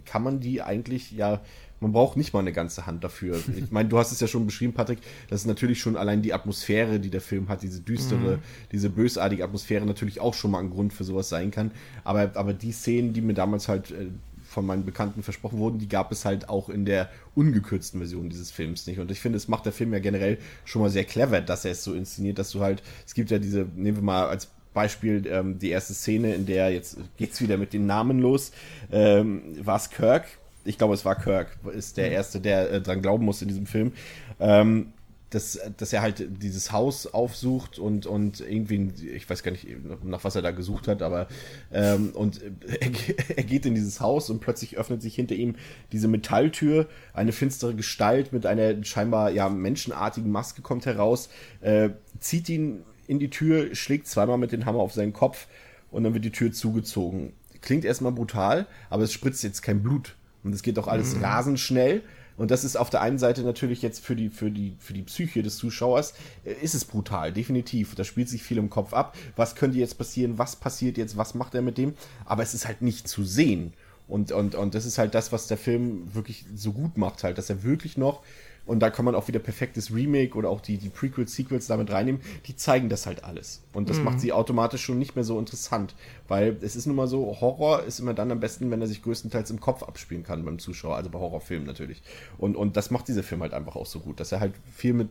kann man die eigentlich ja man braucht nicht mal eine ganze Hand dafür. Ich meine, du hast es ja schon beschrieben, Patrick, das ist natürlich schon allein die Atmosphäre, die der Film hat, diese düstere, mhm. diese bösartige Atmosphäre natürlich auch schon mal ein Grund für sowas sein kann. Aber, aber die Szenen, die mir damals halt äh, von meinen Bekannten versprochen wurden, die gab es halt auch in der ungekürzten Version dieses Films nicht. Und ich finde, es macht der Film ja generell schon mal sehr clever, dass er es so inszeniert, dass du halt, es gibt ja diese, nehmen wir mal als Beispiel ähm, die erste Szene, in der jetzt geht's wieder mit den Namen los. Ähm, war es Kirk? Ich glaube, es war Kirk, ist der mhm. Erste, der äh, dran glauben muss in diesem Film. Ähm, dass, dass er halt dieses Haus aufsucht und, und irgendwie, ich weiß gar nicht, nach was er da gesucht hat, aber ähm, und er, er, geht in dieses Haus und plötzlich öffnet sich hinter ihm diese Metalltür, eine finstere Gestalt mit einer scheinbar ja menschenartigen Maske kommt heraus, äh, zieht ihn in die Tür, schlägt zweimal mit dem Hammer auf seinen Kopf und dann wird die Tür zugezogen. Klingt erstmal brutal, aber es spritzt jetzt kein Blut. Und es geht auch alles mhm. rasend schnell. Und das ist auf der einen Seite natürlich jetzt für die, für die, für die Psyche des Zuschauers, äh, ist es brutal, definitiv. Da spielt sich viel im Kopf ab. Was könnte jetzt passieren? Was passiert jetzt? Was macht er mit dem? Aber es ist halt nicht zu sehen. Und, und, und das ist halt das, was der Film wirklich so gut macht, halt, dass er wirklich noch und da kann man auch wieder perfektes Remake oder auch die, die Prequels, Sequels damit reinnehmen. Die zeigen das halt alles. Und das mhm. macht sie automatisch schon nicht mehr so interessant. Weil es ist nun mal so, Horror ist immer dann am besten, wenn er sich größtenteils im Kopf abspielen kann beim Zuschauer, also bei Horrorfilmen natürlich. Und, und das macht dieser Film halt einfach auch so gut, dass er halt viel mit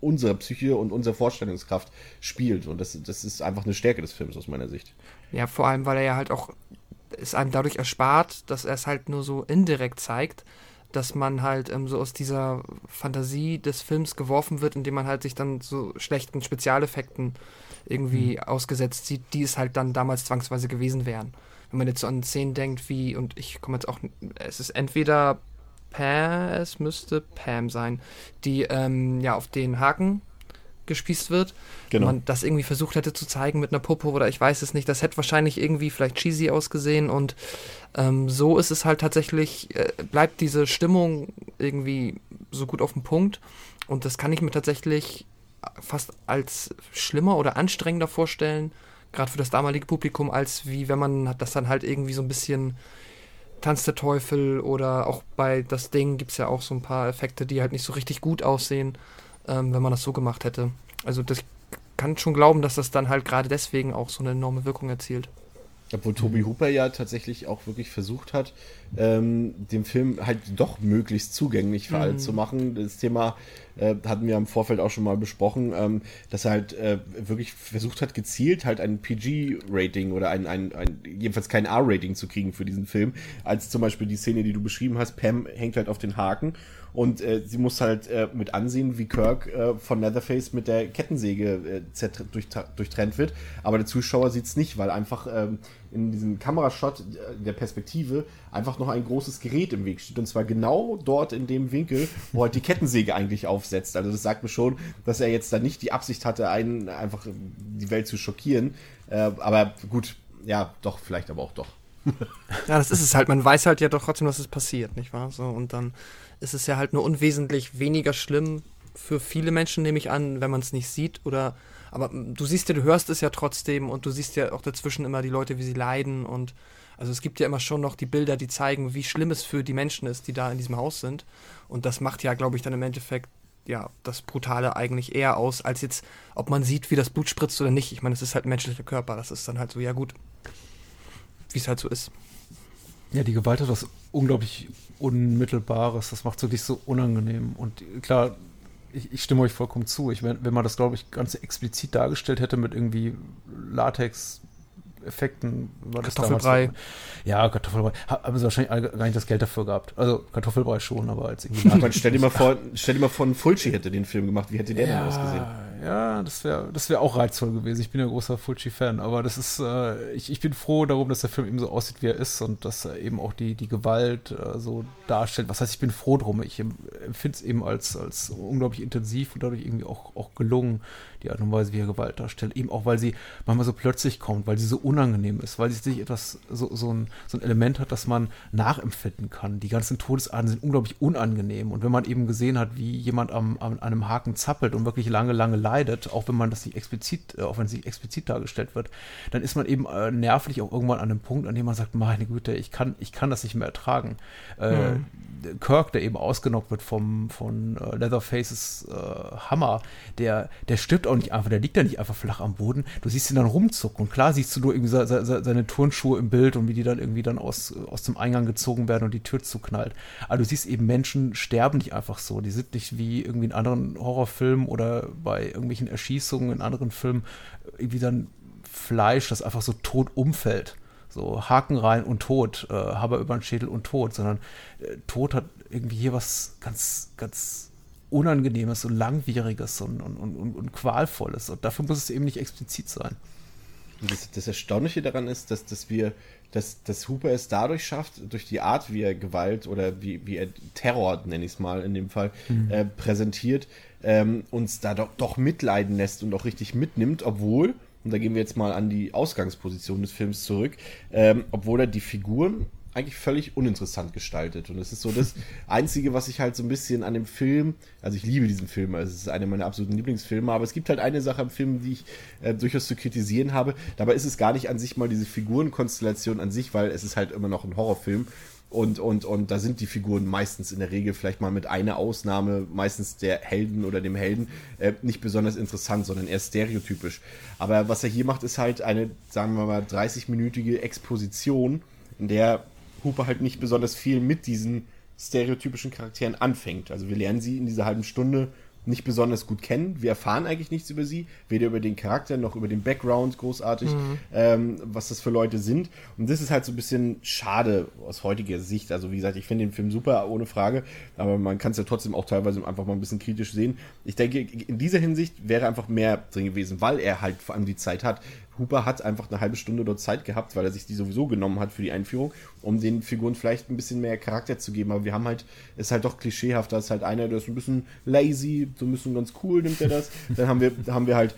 unserer Psyche und unserer Vorstellungskraft spielt. Und das, das ist einfach eine Stärke des Films aus meiner Sicht. Ja, vor allem, weil er ja halt auch es einem dadurch erspart, dass er es halt nur so indirekt zeigt dass man halt ähm, so aus dieser Fantasie des Films geworfen wird, indem man halt sich dann so schlechten Spezialeffekten irgendwie mhm. ausgesetzt sieht, die es halt dann damals zwangsweise gewesen wären. Wenn man jetzt so an Szenen denkt wie, und ich komme jetzt auch, es ist entweder Pam, es müsste Pam sein, die ähm, ja auf den Haken gespießt wird. Genau. Man das irgendwie versucht hätte zu zeigen mit einer Puppe oder ich weiß es nicht. Das hätte wahrscheinlich irgendwie vielleicht cheesy ausgesehen und ähm, so ist es halt tatsächlich, äh, bleibt diese Stimmung irgendwie so gut auf dem Punkt und das kann ich mir tatsächlich fast als schlimmer oder anstrengender vorstellen, gerade für das damalige Publikum, als wie wenn man das dann halt irgendwie so ein bisschen Tanz der Teufel oder auch bei das Ding gibt es ja auch so ein paar Effekte, die halt nicht so richtig gut aussehen ähm, wenn man das so gemacht hätte. Also das kann schon glauben, dass das dann halt gerade deswegen auch so eine enorme Wirkung erzielt. Obwohl Toby Hooper ja tatsächlich auch wirklich versucht hat, ähm, den Film halt doch möglichst zugänglich für mhm. alle zu machen. Das Thema äh, hatten wir im Vorfeld auch schon mal besprochen, ähm, dass er halt äh, wirklich versucht hat, gezielt halt ein PG-Rating oder ein, ein, ein, jedenfalls kein R-Rating zu kriegen für diesen Film, als zum Beispiel die Szene, die du beschrieben hast, Pam hängt halt auf den Haken und äh, sie muss halt äh, mit ansehen, wie Kirk äh, von Netherface mit der Kettensäge äh, durchtrennt wird. Aber der Zuschauer sieht es nicht, weil einfach ähm, in diesem Kamerashot äh, der Perspektive einfach noch ein großes Gerät im Weg steht. Und zwar genau dort in dem Winkel, wo halt die Kettensäge eigentlich aufsetzt. Also das sagt mir schon, dass er jetzt da nicht die Absicht hatte, einen einfach die Welt zu schockieren. Äh, aber gut, ja, doch, vielleicht aber auch doch. ja, das ist es halt. Man weiß halt ja doch trotzdem, dass es passiert, nicht wahr? So, und dann ist es ja halt nur unwesentlich weniger schlimm für viele Menschen, nehme ich an, wenn man es nicht sieht oder Aber du siehst ja, du hörst es ja trotzdem und du siehst ja auch dazwischen immer die Leute, wie sie leiden und also es gibt ja immer schon noch die Bilder, die zeigen, wie schlimm es für die Menschen ist, die da in diesem Haus sind. Und das macht ja, glaube ich, dann im Endeffekt ja das Brutale eigentlich eher aus, als jetzt, ob man sieht, wie das Blut spritzt oder nicht. Ich meine, es ist halt ein menschlicher Körper. Das ist dann halt so, ja gut, wie es halt so ist. Ja, die Gewalt hat was unglaublich Unmittelbares. Das macht es wirklich so unangenehm. Und klar, ich, ich, stimme euch vollkommen zu. Ich, wenn, wenn man das, glaube ich, ganz explizit dargestellt hätte mit irgendwie Latex, Effekten war das Kartoffelbrei. Damals, ja, Kartoffelbrei. Haben sie wahrscheinlich gar nicht das Geld dafür gehabt. Also Kartoffelbrei schon, aber als irgendwie. Aber stell dir mal vor, stell dir mal vor, ein Fulci hätte den Film gemacht. Wie hätte der ja, denn ausgesehen? Ja, das wäre das wär auch reizvoll gewesen. Ich bin ja großer Fulci-Fan, aber das ist, äh, ich, ich bin froh darum, dass der Film eben so aussieht, wie er ist und dass er eben auch die, die Gewalt äh, so darstellt. Was heißt, ich bin froh drum. Ich empfinde es eben als, als unglaublich intensiv und dadurch irgendwie auch, auch gelungen, die Art und Weise, wie er Gewalt darstellt. Eben auch, weil sie manchmal so plötzlich kommt, weil sie so unangenehm ist, weil sie sich etwas, so, so, ein, so ein Element hat, das man nachempfinden kann. Die ganzen Todesarten sind unglaublich unangenehm. Und wenn man eben gesehen hat, wie jemand am, an einem Haken zappelt und wirklich lange, lange leidet, auch wenn man das nicht explizit, äh, auch wenn es nicht explizit dargestellt wird, dann ist man eben äh, nervlich auch irgendwann an einem Punkt, an dem man sagt, meine Güte, ich kann, ich kann das nicht mehr ertragen. Äh, mhm. Kirk, der eben ausgenockt wird vom, von äh, Leatherfaces äh, Hammer, der, der stirbt auch nicht einfach, der liegt da nicht einfach flach am Boden. Du siehst ihn dann rumzucken und klar siehst du nur irgendwie seine, seine Turnschuhe im Bild und wie die dann irgendwie dann aus, aus dem Eingang gezogen werden und die Tür zuknallt. Aber du siehst eben, Menschen sterben nicht einfach so. Die sind nicht wie irgendwie in anderen Horrorfilmen oder bei irgendwelchen Erschießungen in anderen Filmen irgendwie dann Fleisch, das einfach so tot umfällt so Haken rein und tot, äh, Haber über den Schädel und tot, sondern äh, Tod hat irgendwie hier was ganz, ganz Unangenehmes und Langwieriges und, und, und, und Qualvolles. Und dafür muss es eben nicht explizit sein. Das, das, Erstaunliche daran ist, dass, dass wir, dass, dass Hooper es dadurch schafft, durch die Art, wie er Gewalt oder wie, wie er Terror, nenne ich es mal in dem Fall, mhm. äh, präsentiert, ähm, uns da doch, doch mitleiden lässt und auch richtig mitnimmt, obwohl, und da gehen wir jetzt mal an die Ausgangsposition des Films zurück, ähm, obwohl er die Figuren eigentlich völlig uninteressant gestaltet. Und das ist so das Einzige, was ich halt so ein bisschen an dem Film, also ich liebe diesen Film, also es ist einer meiner absoluten Lieblingsfilme, aber es gibt halt eine Sache am Film, die ich äh, durchaus zu kritisieren habe. Dabei ist es gar nicht an sich mal diese Figurenkonstellation an sich, weil es ist halt immer noch ein Horrorfilm. Und, und, und da sind die Figuren meistens in der Regel vielleicht mal mit einer Ausnahme, meistens der Helden oder dem Helden, äh, nicht besonders interessant, sondern eher stereotypisch. Aber was er hier macht, ist halt eine, sagen wir mal, 30-minütige Exposition, in der Hooper halt nicht besonders viel mit diesen stereotypischen Charakteren anfängt. Also wir lernen sie in dieser halben Stunde nicht besonders gut kennen. Wir erfahren eigentlich nichts über sie, weder über den Charakter noch über den Background großartig, mhm. ähm, was das für Leute sind. Und das ist halt so ein bisschen schade aus heutiger Sicht. Also wie gesagt, ich finde den Film super, ohne Frage, aber man kann es ja trotzdem auch teilweise einfach mal ein bisschen kritisch sehen. Ich denke, in dieser Hinsicht wäre einfach mehr drin gewesen, weil er halt vor allem die Zeit hat. Hooper hat einfach eine halbe Stunde dort Zeit gehabt, weil er sich die sowieso genommen hat für die Einführung, um den Figuren vielleicht ein bisschen mehr Charakter zu geben. Aber wir haben halt, ist halt doch klischeehaft, da ist halt einer, der ist ein bisschen lazy, so ein bisschen ganz cool nimmt er das. Dann haben wir, haben wir halt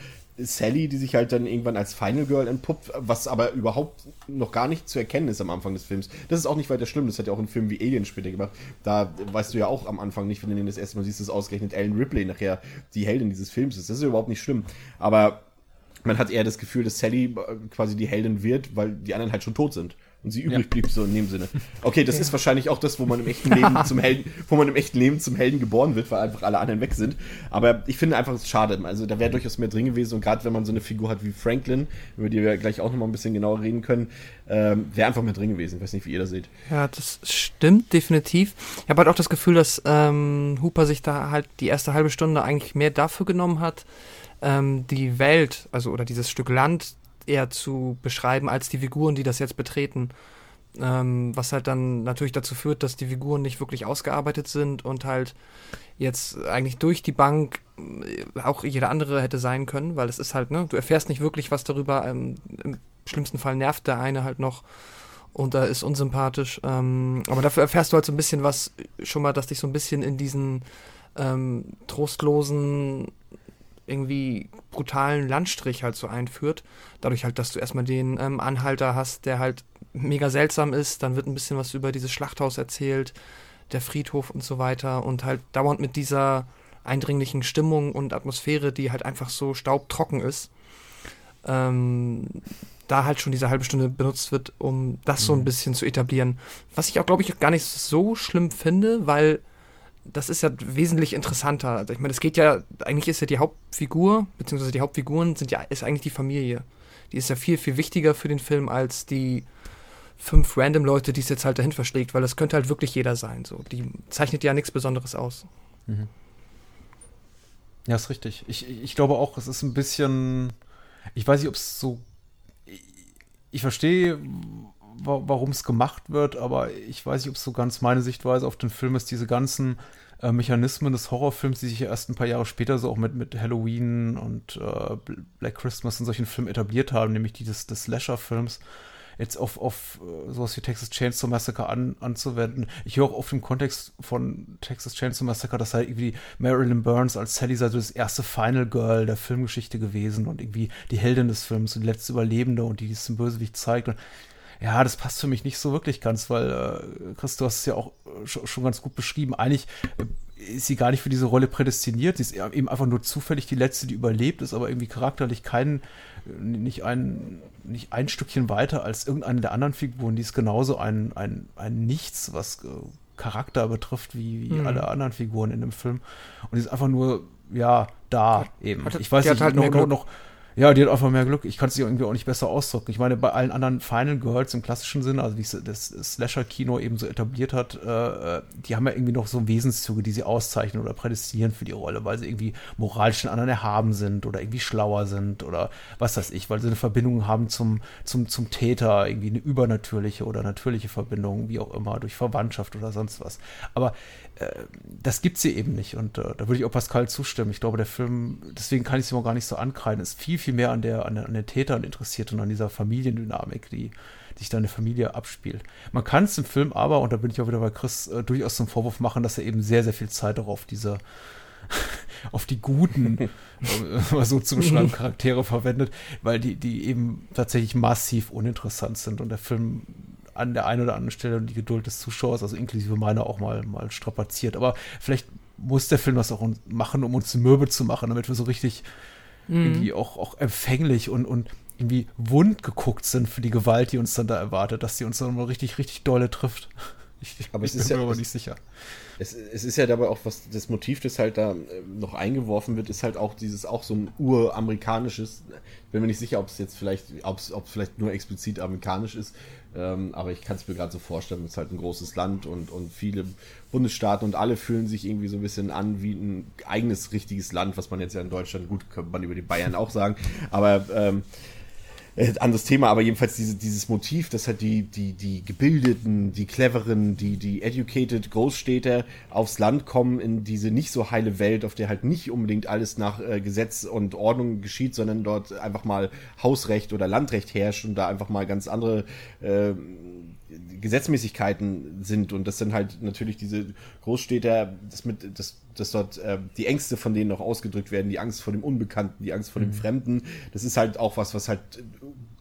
Sally, die sich halt dann irgendwann als Final Girl entpuppt, was aber überhaupt noch gar nicht zu erkennen ist am Anfang des Films. Das ist auch nicht weiter schlimm, das hat ja auch ein Film wie Alien später gemacht. Da weißt du ja auch am Anfang nicht, wenn du den das erste Mal siehst, dass ausgerechnet Ellen Ripley nachher die Heldin dieses Films ist. Das ist überhaupt nicht schlimm. Aber man hat eher das Gefühl, dass Sally äh, quasi die Heldin wird, weil die anderen halt schon tot sind und sie übrig ja. blieb so in dem Sinne. Okay, das ja. ist wahrscheinlich auch das, wo man im echten Leben zum Helden, wo man im echten Leben zum Helden geboren wird, weil einfach alle anderen weg sind. Aber ich finde einfach es schade. Also da wäre durchaus mehr drin gewesen und gerade wenn man so eine Figur hat wie Franklin, über die wir gleich auch noch mal ein bisschen genauer reden können, ähm, wäre einfach mehr drin gewesen. Ich weiß nicht, wie ihr das seht. Ja, das stimmt definitiv. Ich habe halt auch das Gefühl, dass ähm, Hooper sich da halt die erste halbe Stunde eigentlich mehr dafür genommen hat ähm, die Welt, also oder dieses Stück Land eher zu beschreiben als die Figuren, die das jetzt betreten. Ähm, was halt dann natürlich dazu führt, dass die Figuren nicht wirklich ausgearbeitet sind und halt jetzt eigentlich durch die Bank äh, auch jeder andere hätte sein können, weil es ist halt, ne, du erfährst nicht wirklich was darüber. Ähm, Im schlimmsten Fall nervt der eine halt noch und da ist unsympathisch. Ähm, aber dafür erfährst du halt so ein bisschen was, schon mal, dass dich so ein bisschen in diesen ähm, trostlosen irgendwie brutalen Landstrich halt so einführt. Dadurch halt, dass du erstmal den ähm, Anhalter hast, der halt mega seltsam ist. Dann wird ein bisschen was über dieses Schlachthaus erzählt, der Friedhof und so weiter. Und halt dauernd mit dieser eindringlichen Stimmung und Atmosphäre, die halt einfach so staubtrocken ist, ähm, da halt schon diese halbe Stunde benutzt wird, um das mhm. so ein mhm. bisschen zu etablieren. Was ich auch, glaube ich, gar nicht so schlimm finde, weil das ist ja wesentlich interessanter. Also ich meine, es geht ja, eigentlich ist ja die Hauptfigur, beziehungsweise die Hauptfiguren sind ja, ist eigentlich die Familie. Die ist ja viel, viel wichtiger für den Film als die fünf random Leute, die es jetzt halt dahin verschlägt, weil das könnte halt wirklich jeder sein. So. Die zeichnet ja nichts Besonderes aus. Mhm. Ja, ist richtig. Ich, ich glaube auch, es ist ein bisschen. Ich weiß nicht, ob es so. Ich, ich verstehe, warum es gemacht wird, aber ich weiß nicht, ob es so ganz meine Sichtweise auf den Film ist, diese ganzen äh, Mechanismen des Horrorfilms, die sich ja erst ein paar Jahre später so auch mit, mit Halloween und äh, Black Christmas und solchen Filmen etabliert haben, nämlich die des, des Slasher-Films jetzt auf, auf äh, sowas wie Texas Chainsaw Massacre an, anzuwenden. Ich höre auch oft im Kontext von Texas Chainsaw Massacre, dass halt irgendwie Marilyn Burns als Sally sei so das erste Final Girl der Filmgeschichte gewesen und irgendwie die Heldin des Films und die letzte Überlebende und die diesen Bösewicht zeigt. Und ja, das passt für mich nicht so wirklich ganz, weil, äh, Chris, du hast es ja auch äh, schon ganz gut beschrieben. Eigentlich äh, ist sie gar nicht für diese Rolle prädestiniert. Sie ist eben einfach nur zufällig die letzte, die überlebt, ist aber irgendwie charakterlich kein, äh, nicht ein, nicht ein Stückchen weiter als irgendeine der anderen Figuren. Die ist genauso ein, ein, ein Nichts, was Charakter betrifft, wie, wie mhm. alle anderen Figuren in dem Film. Und die ist einfach nur, ja, da hat, eben. Hat, ich weiß nicht, halt noch, noch, noch ja, die hat einfach mehr Glück. Ich kann es dir irgendwie auch nicht besser ausdrücken. Ich meine, bei allen anderen Final Girls im klassischen Sinne, also wie es das Slasher-Kino eben so etabliert hat, äh, äh, die haben ja irgendwie noch so Wesenszüge, die sie auszeichnen oder prädestinieren für die Rolle, weil sie irgendwie moralisch den anderen erhaben sind oder irgendwie schlauer sind oder was weiß ich, weil sie eine Verbindung haben zum, zum, zum Täter, irgendwie eine übernatürliche oder natürliche Verbindung, wie auch immer, durch Verwandtschaft oder sonst was. Aber das gibt sie eben nicht. Und äh, da würde ich auch Pascal zustimmen. Ich glaube, der Film, deswegen kann ich es immer gar nicht so ankreiden, ist viel, viel mehr an, der, an, an den Tätern interessiert und an dieser Familiendynamik, die, die sich da in der Familie abspielt. Man kann es im Film aber, und da bin ich auch wieder bei Chris, äh, durchaus zum Vorwurf machen, dass er eben sehr, sehr viel Zeit darauf diese auf die guten, äh, mal so zu beschreiben, Charaktere verwendet, weil die, die eben tatsächlich massiv uninteressant sind und der Film an der einen oder anderen Stelle die Geduld des Zuschauers, also inklusive meiner, auch mal, mal strapaziert. Aber vielleicht muss der Film das auch machen, um uns mürbe zu machen, damit wir so richtig mhm. irgendwie auch, auch empfänglich und, und irgendwie wund geguckt sind für die Gewalt, die uns dann da erwartet, dass sie uns dann mal richtig, richtig dolle trifft. Ich, aber ich bin mir aber nicht sicher. Es, es, ist ja dabei auch, was das Motiv, das halt da äh, noch eingeworfen wird, ist halt auch dieses, auch so ein uramerikanisches, ich bin mir nicht sicher, ob es jetzt vielleicht, ob es vielleicht nur explizit amerikanisch ist, ähm, aber ich kann es mir gerade so vorstellen, es ist halt ein großes Land und, und viele Bundesstaaten und alle fühlen sich irgendwie so ein bisschen an wie ein eigenes richtiges Land, was man jetzt ja in Deutschland, gut, könnte man über die Bayern auch sagen, aber ähm, äh, anderes Thema, aber jedenfalls diese, dieses Motiv, dass halt die, die, die gebildeten, die cleveren, die, die educated Großstädter aufs Land kommen in diese nicht so heile Welt, auf der halt nicht unbedingt alles nach äh, Gesetz und Ordnung geschieht, sondern dort einfach mal Hausrecht oder Landrecht herrscht und da einfach mal ganz andere äh, Gesetzmäßigkeiten sind und das sind halt natürlich diese Großstädter, das mit, das, dass dort äh, die Ängste von denen noch ausgedrückt werden, die Angst vor dem Unbekannten, die Angst vor dem mhm. Fremden. Das ist halt auch was, was halt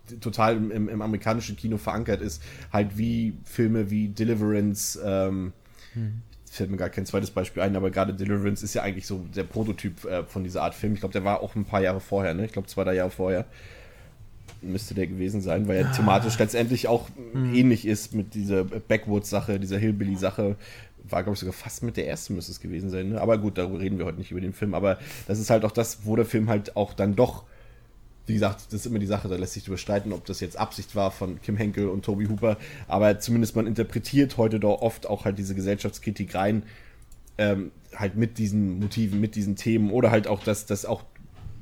äh, total im, im, amerikanischen Kino verankert ist. Halt wie Filme wie Deliverance, ähm, mhm. fällt mir gar kein zweites Beispiel ein, aber gerade Deliverance ist ja eigentlich so der Prototyp äh, von dieser Art Film. Ich glaube, der war auch ein paar Jahre vorher, ne? Ich glaube, zwei, drei Jahre vorher müsste der gewesen sein, weil er ah. thematisch letztendlich auch mhm. ähnlich ist mit dieser Backwoods-Sache, dieser Hillbilly-Sache. War, glaube ich, sogar fast mit der ersten müsste es gewesen sein. Ne? Aber gut, darüber reden wir heute nicht über den Film. Aber das ist halt auch das, wo der Film halt auch dann doch, wie gesagt, das ist immer die Sache, da lässt sich drüber streiten, ob das jetzt Absicht war von Kim Henkel und Toby Hooper. Aber zumindest man interpretiert heute doch oft auch halt diese Gesellschaftskritik rein, ähm, halt mit diesen Motiven, mit diesen Themen oder halt auch, dass, dass auch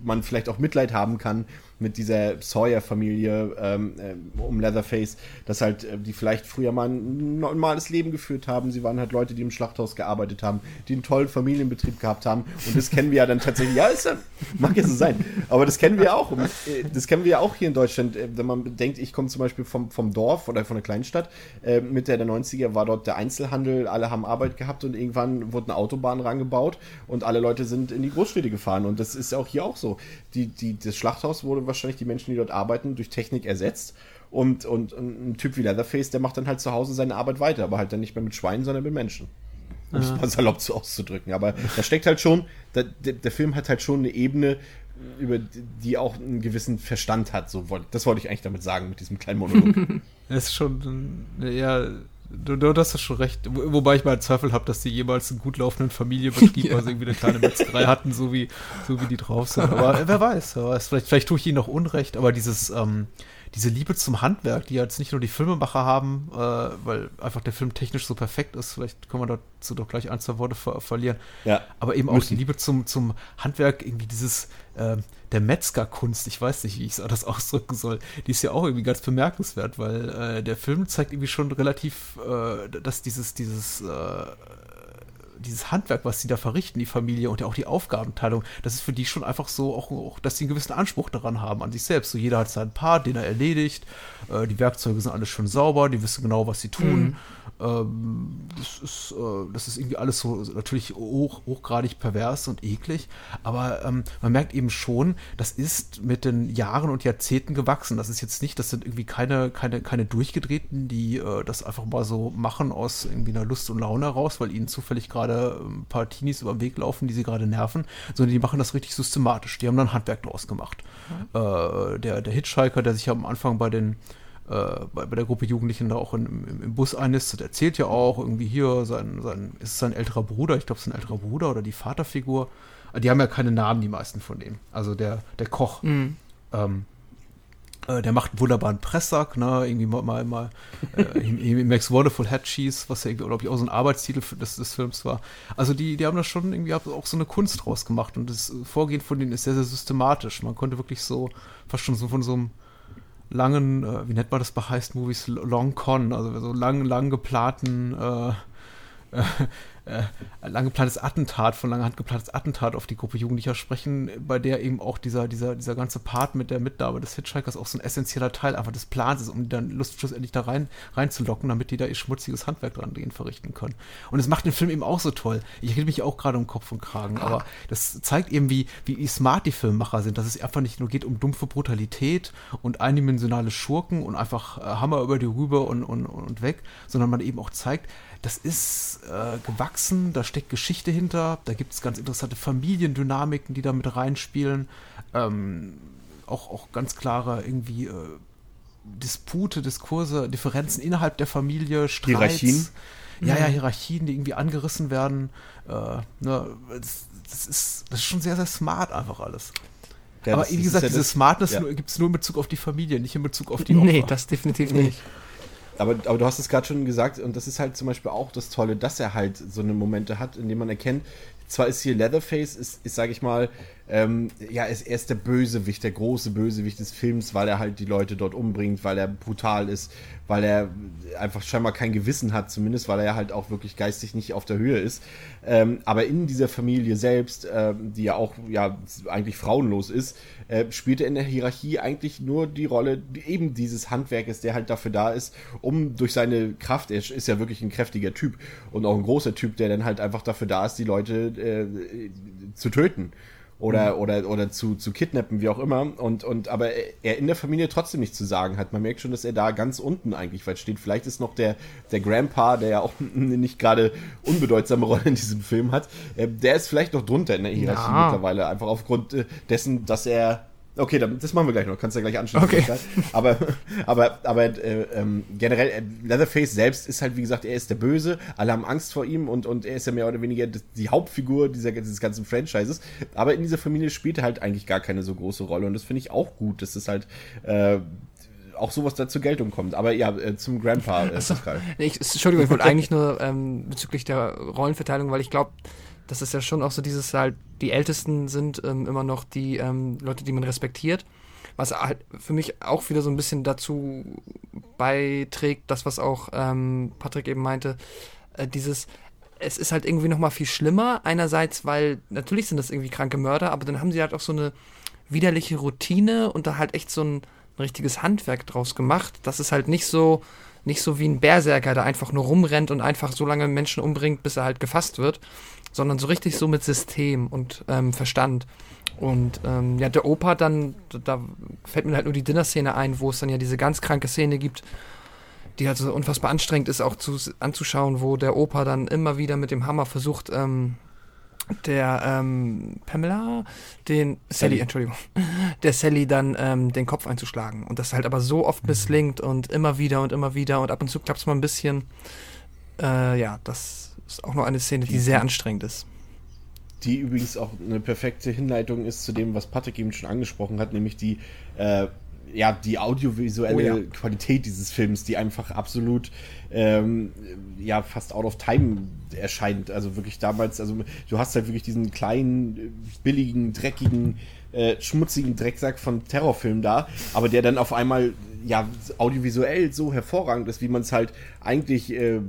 man vielleicht auch Mitleid haben kann mit dieser Sawyer-Familie ähm, äh, um Leatherface, dass halt äh, die vielleicht früher mal ein normales Leben geführt haben. Sie waren halt Leute, die im Schlachthaus gearbeitet haben, die einen tollen Familienbetrieb gehabt haben. Und das kennen wir ja dann tatsächlich. Ja, ist mag ja so sein. Aber das kennen wir auch. Äh, das kennen wir ja auch hier in Deutschland. Wenn man denkt, ich komme zum Beispiel vom, vom Dorf oder von einer Kleinstadt. Äh, Mitte der 90er war dort der Einzelhandel, alle haben Arbeit gehabt und irgendwann wurde eine Autobahn rangebaut und alle Leute sind in die Großstädte gefahren. Und das ist ja auch hier auch so. Die, die, das Schlachthaus wurde wahrscheinlich die Menschen, die dort arbeiten, durch Technik ersetzt. Und, und, ein Typ wie Leatherface, der macht dann halt zu Hause seine Arbeit weiter, aber halt dann nicht mehr mit Schweinen, sondern mit Menschen. um es mal salopp so auszudrücken. Aber da steckt halt schon, der, der, Film hat halt schon eine Ebene, über die auch einen gewissen Verstand hat. So, das wollte ich eigentlich damit sagen, mit diesem kleinen Monolog. Es ist schon, ja, Du, du hast ja schon recht. Wobei ich mal Zweifel habe, dass die jemals einen gut laufenden Familienbetrieb, ja. also irgendwie eine kleine Metzgerei hatten, so wie, so wie die drauf sind. Aber wer weiß, wer weiß. Vielleicht, vielleicht tue ich ihnen noch Unrecht, aber dieses, ähm, diese Liebe zum Handwerk, die jetzt nicht nur die Filmemacher haben, äh, weil einfach der Film technisch so perfekt ist, vielleicht können wir dazu doch gleich ein, zwei Worte ver verlieren. Ja, aber eben müssen. auch die Liebe zum, zum Handwerk, irgendwie dieses, äh, der Metzgerkunst, ich weiß nicht, wie ich das ausdrücken soll, die ist ja auch irgendwie ganz bemerkenswert, weil äh, der Film zeigt irgendwie schon relativ, äh, dass dieses, dieses äh, dieses Handwerk, was sie da verrichten, die Familie und ja auch die Aufgabenteilung, das ist für die schon einfach so, auch, auch, dass sie einen gewissen Anspruch daran haben, an sich selbst. So jeder hat seinen Part, den er erledigt, äh, die Werkzeuge sind alles schon sauber, die wissen genau, was sie tun. Mhm. Ähm, das, ist, äh, das ist irgendwie alles so natürlich hoch, hochgradig pervers und eklig, aber ähm, man merkt eben schon, das ist mit den Jahren und Jahrzehnten gewachsen. Das ist jetzt nicht, das sind irgendwie keine, keine, keine Durchgedrehten, die äh, das einfach mal so machen aus irgendwie einer Lust und Laune heraus, weil ihnen zufällig gerade ein paar Teenies über den Weg laufen, die sie gerade nerven, sondern die machen das richtig systematisch. Die haben dann Handwerk draus gemacht. Mhm. Äh, der, der Hitchhiker, der sich ja am Anfang bei den bei, bei, der Gruppe Jugendlichen da auch in, im, im, Bus einnistet, erzählt ja auch irgendwie hier, sein, sein, ist es sein älterer Bruder, ich glaube, sein älterer Bruder oder die Vaterfigur. Äh, die haben ja keine Namen, die meisten von denen. Also der, der Koch. Mhm. Ähm, äh, der macht einen wunderbaren Presssack, ne, irgendwie mal, mal, mal äh, he, makes wonderful head cheese, was ja, glaube ich, auch so ein Arbeitstitel des, des Films war. Also die, die haben da schon irgendwie auch so eine Kunst draus gemacht und das Vorgehen von denen ist sehr, sehr systematisch. Man konnte wirklich so, fast schon so von so einem langen, äh, wie nennt man das bei Heist-Movies, Long Con, also so lang, lang geplanten äh, äh, lang geplantes Attentat, von langer Hand geplantes Attentat auf die Gruppe Jugendlicher sprechen, bei der eben auch dieser, dieser, dieser ganze Part mit der Mitnahme des Hitchhikers auch so ein essentieller Teil einfach des Plans ist, um die dann Lust schlussendlich da rein, reinzulocken, damit die da ihr schmutziges Handwerk dran gehen verrichten können. Und es macht den Film eben auch so toll. Ich rede mich auch gerade um Kopf und Kragen, aber das zeigt eben, wie, wie smart die Filmemacher sind, dass es einfach nicht nur geht um dumpfe Brutalität und eindimensionale Schurken und einfach äh, Hammer über die Rübe und, und, und weg, sondern man eben auch zeigt, das ist äh, gewachsen, da steckt Geschichte hinter, da gibt es ganz interessante Familiendynamiken, die da mit reinspielen. Ähm, auch, auch ganz klare irgendwie äh, Dispute, Diskurse, Differenzen innerhalb der Familie, Streits. Hierarchien. Ja, ja, Hierarchien, die irgendwie angerissen werden. Äh, ne, das, das, ist, das ist schon sehr, sehr smart einfach alles. Ja, Aber wie gesagt, ja diese Smartness ja. gibt es nur in Bezug auf die Familie, nicht in Bezug auf die Opfer. Nee, das definitiv nicht. Aber, aber du hast es gerade schon gesagt, und das ist halt zum Beispiel auch das Tolle, dass er halt so eine Momente hat, in denen man erkennt, zwar ist hier Leatherface, ist, ist sage ich mal, ähm, ja, ist, er ist der Bösewicht, der große Bösewicht des Films, weil er halt die Leute dort umbringt, weil er brutal ist, weil er einfach scheinbar kein Gewissen hat, zumindest weil er halt auch wirklich geistig nicht auf der Höhe ist. Ähm, aber in dieser Familie selbst, ähm, die ja auch ja eigentlich frauenlos ist, äh, spielt er in der Hierarchie eigentlich nur die Rolle eben dieses Handwerkes, der halt dafür da ist, um durch seine Kraft, er ist ja wirklich ein kräftiger Typ und auch ein großer Typ, der dann halt einfach dafür da ist, die Leute äh, zu töten oder, mhm. oder, oder zu, zu kidnappen, wie auch immer. Und, und aber er in der Familie trotzdem nichts zu sagen hat. Man merkt schon, dass er da ganz unten eigentlich weit steht. Vielleicht ist noch der, der Grandpa, der ja auch eine nicht gerade unbedeutsame Rolle in diesem Film hat, äh, der ist vielleicht noch drunter in der Hierarchie ja. mittlerweile. Einfach aufgrund äh, dessen, dass er Okay, das machen wir gleich noch. Kannst du ja gleich anschließen. Okay. Aber, aber, aber äh, ähm, generell, äh, Leatherface selbst ist halt, wie gesagt, er ist der Böse. Alle haben Angst vor ihm und, und er ist ja mehr oder weniger die Hauptfigur dieser, dieses ganzen Franchises. Aber in dieser Familie spielt er halt eigentlich gar keine so große Rolle. Und das finde ich auch gut, dass es halt äh, auch sowas da zur Geltung kommt. Aber ja, äh, zum Grandpa. Äh, Achso, nee, ich, Entschuldigung, ich wollte eigentlich nur ähm, bezüglich der Rollenverteilung, weil ich glaube, das ist ja schon auch so dieses halt, die Ältesten sind ähm, immer noch die ähm, Leute, die man respektiert. Was halt für mich auch wieder so ein bisschen dazu beiträgt, das, was auch ähm, Patrick eben meinte, äh, dieses, es ist halt irgendwie nochmal viel schlimmer. Einerseits, weil natürlich sind das irgendwie kranke Mörder, aber dann haben sie halt auch so eine widerliche Routine und da halt echt so ein, ein richtiges Handwerk draus gemacht. Das ist halt nicht so, nicht so wie ein Berserker, der einfach nur rumrennt und einfach so lange Menschen umbringt, bis er halt gefasst wird, sondern so richtig so mit System und ähm, Verstand. Und ähm, ja, der Opa dann, da fällt mir halt nur die Dinner-Szene ein, wo es dann ja diese ganz kranke Szene gibt, die halt so unfassbar anstrengend ist, auch zu, anzuschauen, wo der Opa dann immer wieder mit dem Hammer versucht, ähm, der ähm, Pamela, den Sally, Sally, Entschuldigung, der Sally dann ähm, den Kopf einzuschlagen. Und das halt aber so oft mhm. misslingt und immer wieder und immer wieder und ab und zu klappt es mal ein bisschen. Äh, ja, das ist auch noch eine Szene, die sehr anstrengend ist. Die übrigens auch eine perfekte Hinleitung ist zu dem, was Patrick eben schon angesprochen hat, nämlich die äh, ja, die audiovisuelle oh, ja. Qualität dieses Films, die einfach absolut ähm, ja fast out of time erscheint. Also wirklich damals, also du hast halt wirklich diesen kleinen, billigen, dreckigen, äh, schmutzigen Drecksack von Terrorfilm da, aber der dann auf einmal ja audiovisuell so hervorragend ist, wie man es halt eigentlich äh,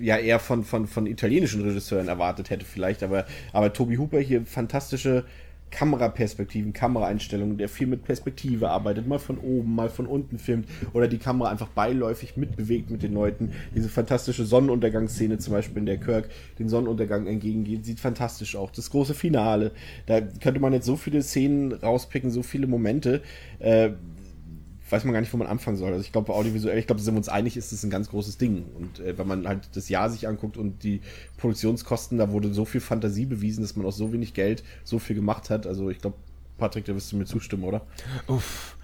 ja eher von, von, von italienischen Regisseuren erwartet hätte vielleicht, aber, aber Toby Hooper hier fantastische Kameraperspektiven, Kameraeinstellungen, der viel mit Perspektive arbeitet, mal von oben, mal von unten filmt oder die Kamera einfach beiläufig mitbewegt mit den Leuten. Diese fantastische Sonnenuntergangsszene zum Beispiel, in der Kirk den Sonnenuntergang entgegengeht, sieht fantastisch aus. Das große Finale, da könnte man jetzt so viele Szenen rauspicken, so viele Momente. Äh, weiß man gar nicht, wo man anfangen soll. Also ich glaube, audiovisuell, ich glaube, sind wir uns einig, ist es ein ganz großes Ding. Und äh, wenn man halt das Jahr sich anguckt und die Produktionskosten, da wurde so viel Fantasie bewiesen, dass man aus so wenig Geld so viel gemacht hat. Also ich glaube, Patrick, da wirst du mir zustimmen, oder? Uff.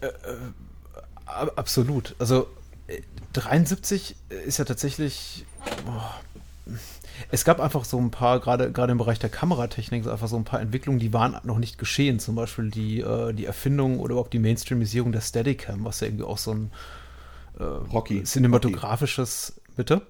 Äh, äh, absolut. Also 73 äh, ist ja tatsächlich. Boah, es gab einfach so ein paar, gerade gerade im Bereich der Kameratechnik, einfach so ein paar Entwicklungen, die waren noch nicht geschehen. Zum Beispiel die, äh, die Erfindung oder überhaupt die Mainstreamisierung der Steadicam, was ja irgendwie auch so ein äh, Rocky. cinematografisches, Rocky. bitte?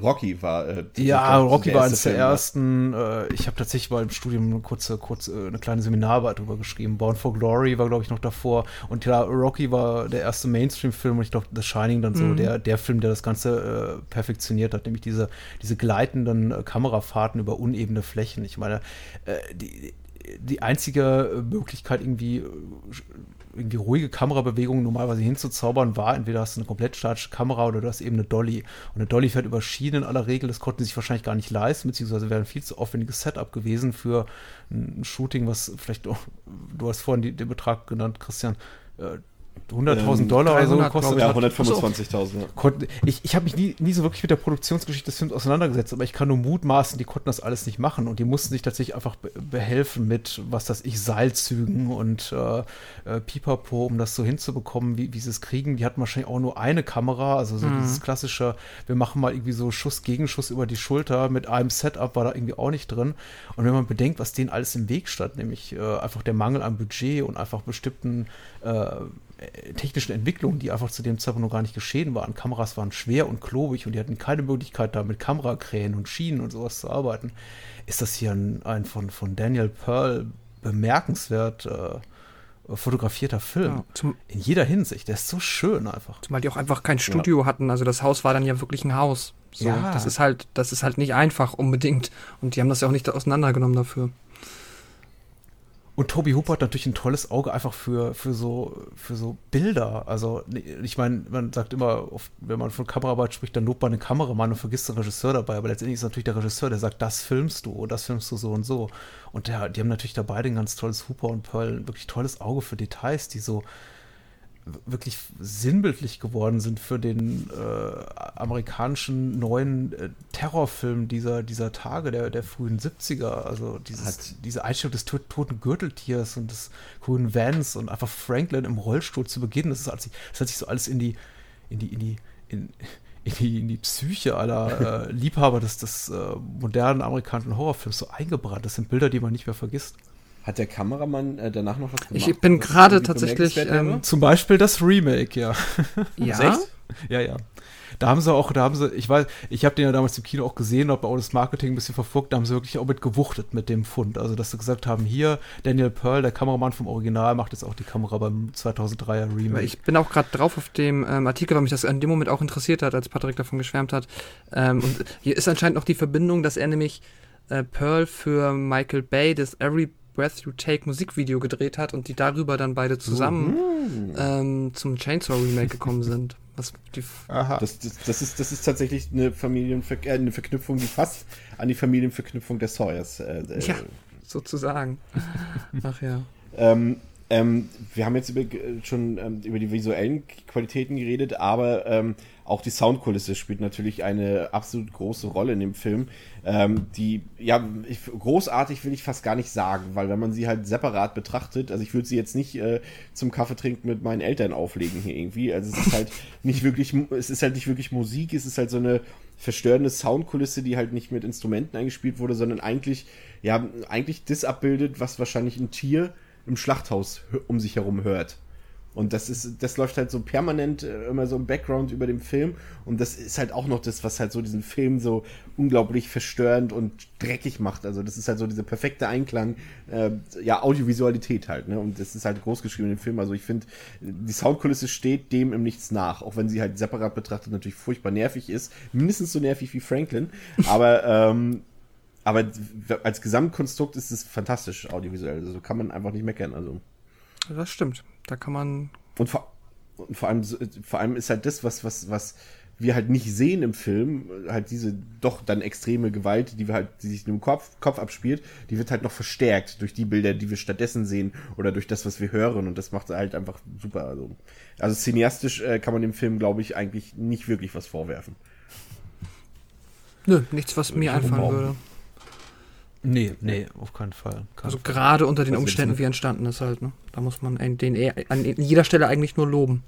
Rocky war. Äh, ja, glaub, Rocky war eines der ersten. Äh, ich habe tatsächlich mal im Studium eine kurze, kurze, äh, eine kleine Seminararbeit darüber geschrieben. Born for Glory war, glaube ich, noch davor. Und ja, Rocky war der erste Mainstream-Film und ich glaube, The Shining dann so mhm. der, der Film, der das Ganze äh, perfektioniert hat, nämlich diese, diese gleitenden äh, Kamerafahrten über unebene Flächen. Ich meine, äh, die, die einzige Möglichkeit, irgendwie irgendwie ruhige Kamerabewegungen normalerweise hinzuzaubern, war entweder hast du eine komplett statische Kamera oder du hast eben eine Dolly. Und eine Dolly fährt über Schienen in aller Regel, das konnten sie sich wahrscheinlich gar nicht leisten, beziehungsweise wäre ein viel zu aufwendiges Setup gewesen für ein Shooting, was vielleicht, oh, du hast vorhin die, den Betrag genannt, Christian, äh, 100.000 ähm, Dollar oder so gekostet ja, 125.000. Ich, ich habe mich nie, nie so wirklich mit der Produktionsgeschichte des Films auseinandergesetzt, aber ich kann nur mutmaßen, die konnten das alles nicht machen und die mussten sich tatsächlich einfach behelfen mit, was das ich, Seilzügen und äh, äh, Pipapo, um das so hinzubekommen, wie, wie sie es kriegen. Die hatten wahrscheinlich auch nur eine Kamera, also so mhm. dieses klassische, wir machen mal irgendwie so Schuss, Gegenschuss über die Schulter mit einem Setup war da irgendwie auch nicht drin. Und wenn man bedenkt, was denen alles im Weg stand, nämlich äh, einfach der Mangel an Budget und einfach bestimmten äh, technischen Entwicklungen, die einfach zu dem Zeitpunkt noch gar nicht geschehen waren. Kameras waren schwer und klobig und die hatten keine Möglichkeit, da mit Kamerakränen und Schienen und sowas zu arbeiten. Ist das hier ein, ein von, von Daniel Pearl bemerkenswert äh, fotografierter Film. Ja, in jeder Hinsicht. Der ist so schön einfach. Zumal die auch einfach kein Studio ja. hatten. Also das Haus war dann ja wirklich ein Haus. So, ja. Das ist halt, das ist halt nicht einfach unbedingt. Und die haben das ja auch nicht auseinandergenommen dafür. Und Toby Hooper hat natürlich ein tolles Auge einfach für, für, so, für so Bilder. Also, ich meine, man sagt immer, oft, wenn man von Kameraarbeit spricht, dann lobt man den Kameramann und vergisst den Regisseur dabei. Aber letztendlich ist natürlich der Regisseur, der sagt, das filmst du und das filmst du so und so. Und der, die haben natürlich da beide ein ganz tolles Hooper und Pearl, ein wirklich tolles Auge für Details, die so, wirklich sinnbildlich geworden sind für den äh, amerikanischen neuen äh, Terrorfilm dieser, dieser Tage, der, der frühen 70er. Also dieses, diese Einstellung des toten Gürteltiers und des grünen Vans und einfach Franklin im Rollstuhl zu beginnen, das, ist, das hat sich so alles in die, in die, in die, in, in die, in die Psyche aller äh, Liebhaber des, des äh, modernen amerikanischen Horrorfilms so eingebrannt. Das sind Bilder, die man nicht mehr vergisst. Hat der Kameramann äh, danach noch was gemacht? Ich bin gerade tatsächlich. Ähm, zum Beispiel das Remake, ja. Ja? ja, ja. Da haben sie auch, da haben sie, ich weiß, ich habe den ja damals im Kino auch gesehen, habe auch das Marketing ein bisschen verfolgt, da haben sie wirklich auch mit gewuchtet mit dem Fund. Also, dass sie gesagt haben, hier, Daniel Pearl, der Kameramann vom Original, macht jetzt auch die Kamera beim 2003er Remake. Ich bin auch gerade drauf auf dem ähm, Artikel, weil mich das in dem Moment auch interessiert hat, als Patrick davon geschwärmt hat. Ähm, und hier ist anscheinend noch die Verbindung, dass er nämlich äh, Pearl für Michael Bay das Every Breath You Take Musikvideo gedreht hat und die darüber dann beide zusammen mhm. ähm, zum Chainsaw Remake gekommen sind. Was die Aha. Das, das, das, ist, das ist tatsächlich eine, Familienver äh, eine Verknüpfung, die fast an die Familienverknüpfung der Sawyers. Äh, ja, sozusagen. Ach ja. Ähm, ähm, wir haben jetzt über, schon ähm, über die visuellen Qualitäten geredet, aber ähm, auch die Soundkulisse spielt natürlich eine absolut große Rolle in dem Film. Ähm, die, ja, ich, großartig will ich fast gar nicht sagen, weil wenn man sie halt separat betrachtet, also ich würde sie jetzt nicht äh, zum Kaffee trinken mit meinen Eltern auflegen hier irgendwie. Also es ist halt nicht wirklich, es ist halt nicht wirklich Musik, es ist halt so eine verstörende Soundkulisse, die halt nicht mit Instrumenten eingespielt wurde, sondern eigentlich, ja, eigentlich das abbildet, was wahrscheinlich ein Tier im Schlachthaus um sich herum hört. Und das ist, das läuft halt so permanent äh, immer so im Background über dem Film. Und das ist halt auch noch das, was halt so diesen Film so unglaublich verstörend und dreckig macht. Also das ist halt so dieser perfekte Einklang, äh, ja, Audiovisualität halt, ne? Und das ist halt großgeschrieben im Film. Also ich finde, die Soundkulisse steht dem im Nichts nach, auch wenn sie halt separat betrachtet natürlich furchtbar nervig ist. Mindestens so nervig wie Franklin. Aber, ähm, aber als Gesamtkonstrukt ist es fantastisch audiovisuell. Also kann man einfach nicht meckern. Also. Das stimmt. Da kann man. Und vor, und vor allem, vor allem ist halt das, was, was, was wir halt nicht sehen im Film, halt diese doch dann extreme Gewalt, die wir halt, die sich im Kopf, Kopf abspielt, die wird halt noch verstärkt durch die Bilder, die wir stattdessen sehen oder durch das, was wir hören und das macht halt einfach super. Also, also cineastisch äh, kann man dem Film, glaube ich, eigentlich nicht wirklich was vorwerfen. Nö, nichts, was mir einfallen würde. Nee, nee, auf keinen Fall. Kein also Fall. gerade unter den Umständen, wie entstanden ist halt, ne? Da muss man den eher, an jeder Stelle eigentlich nur loben.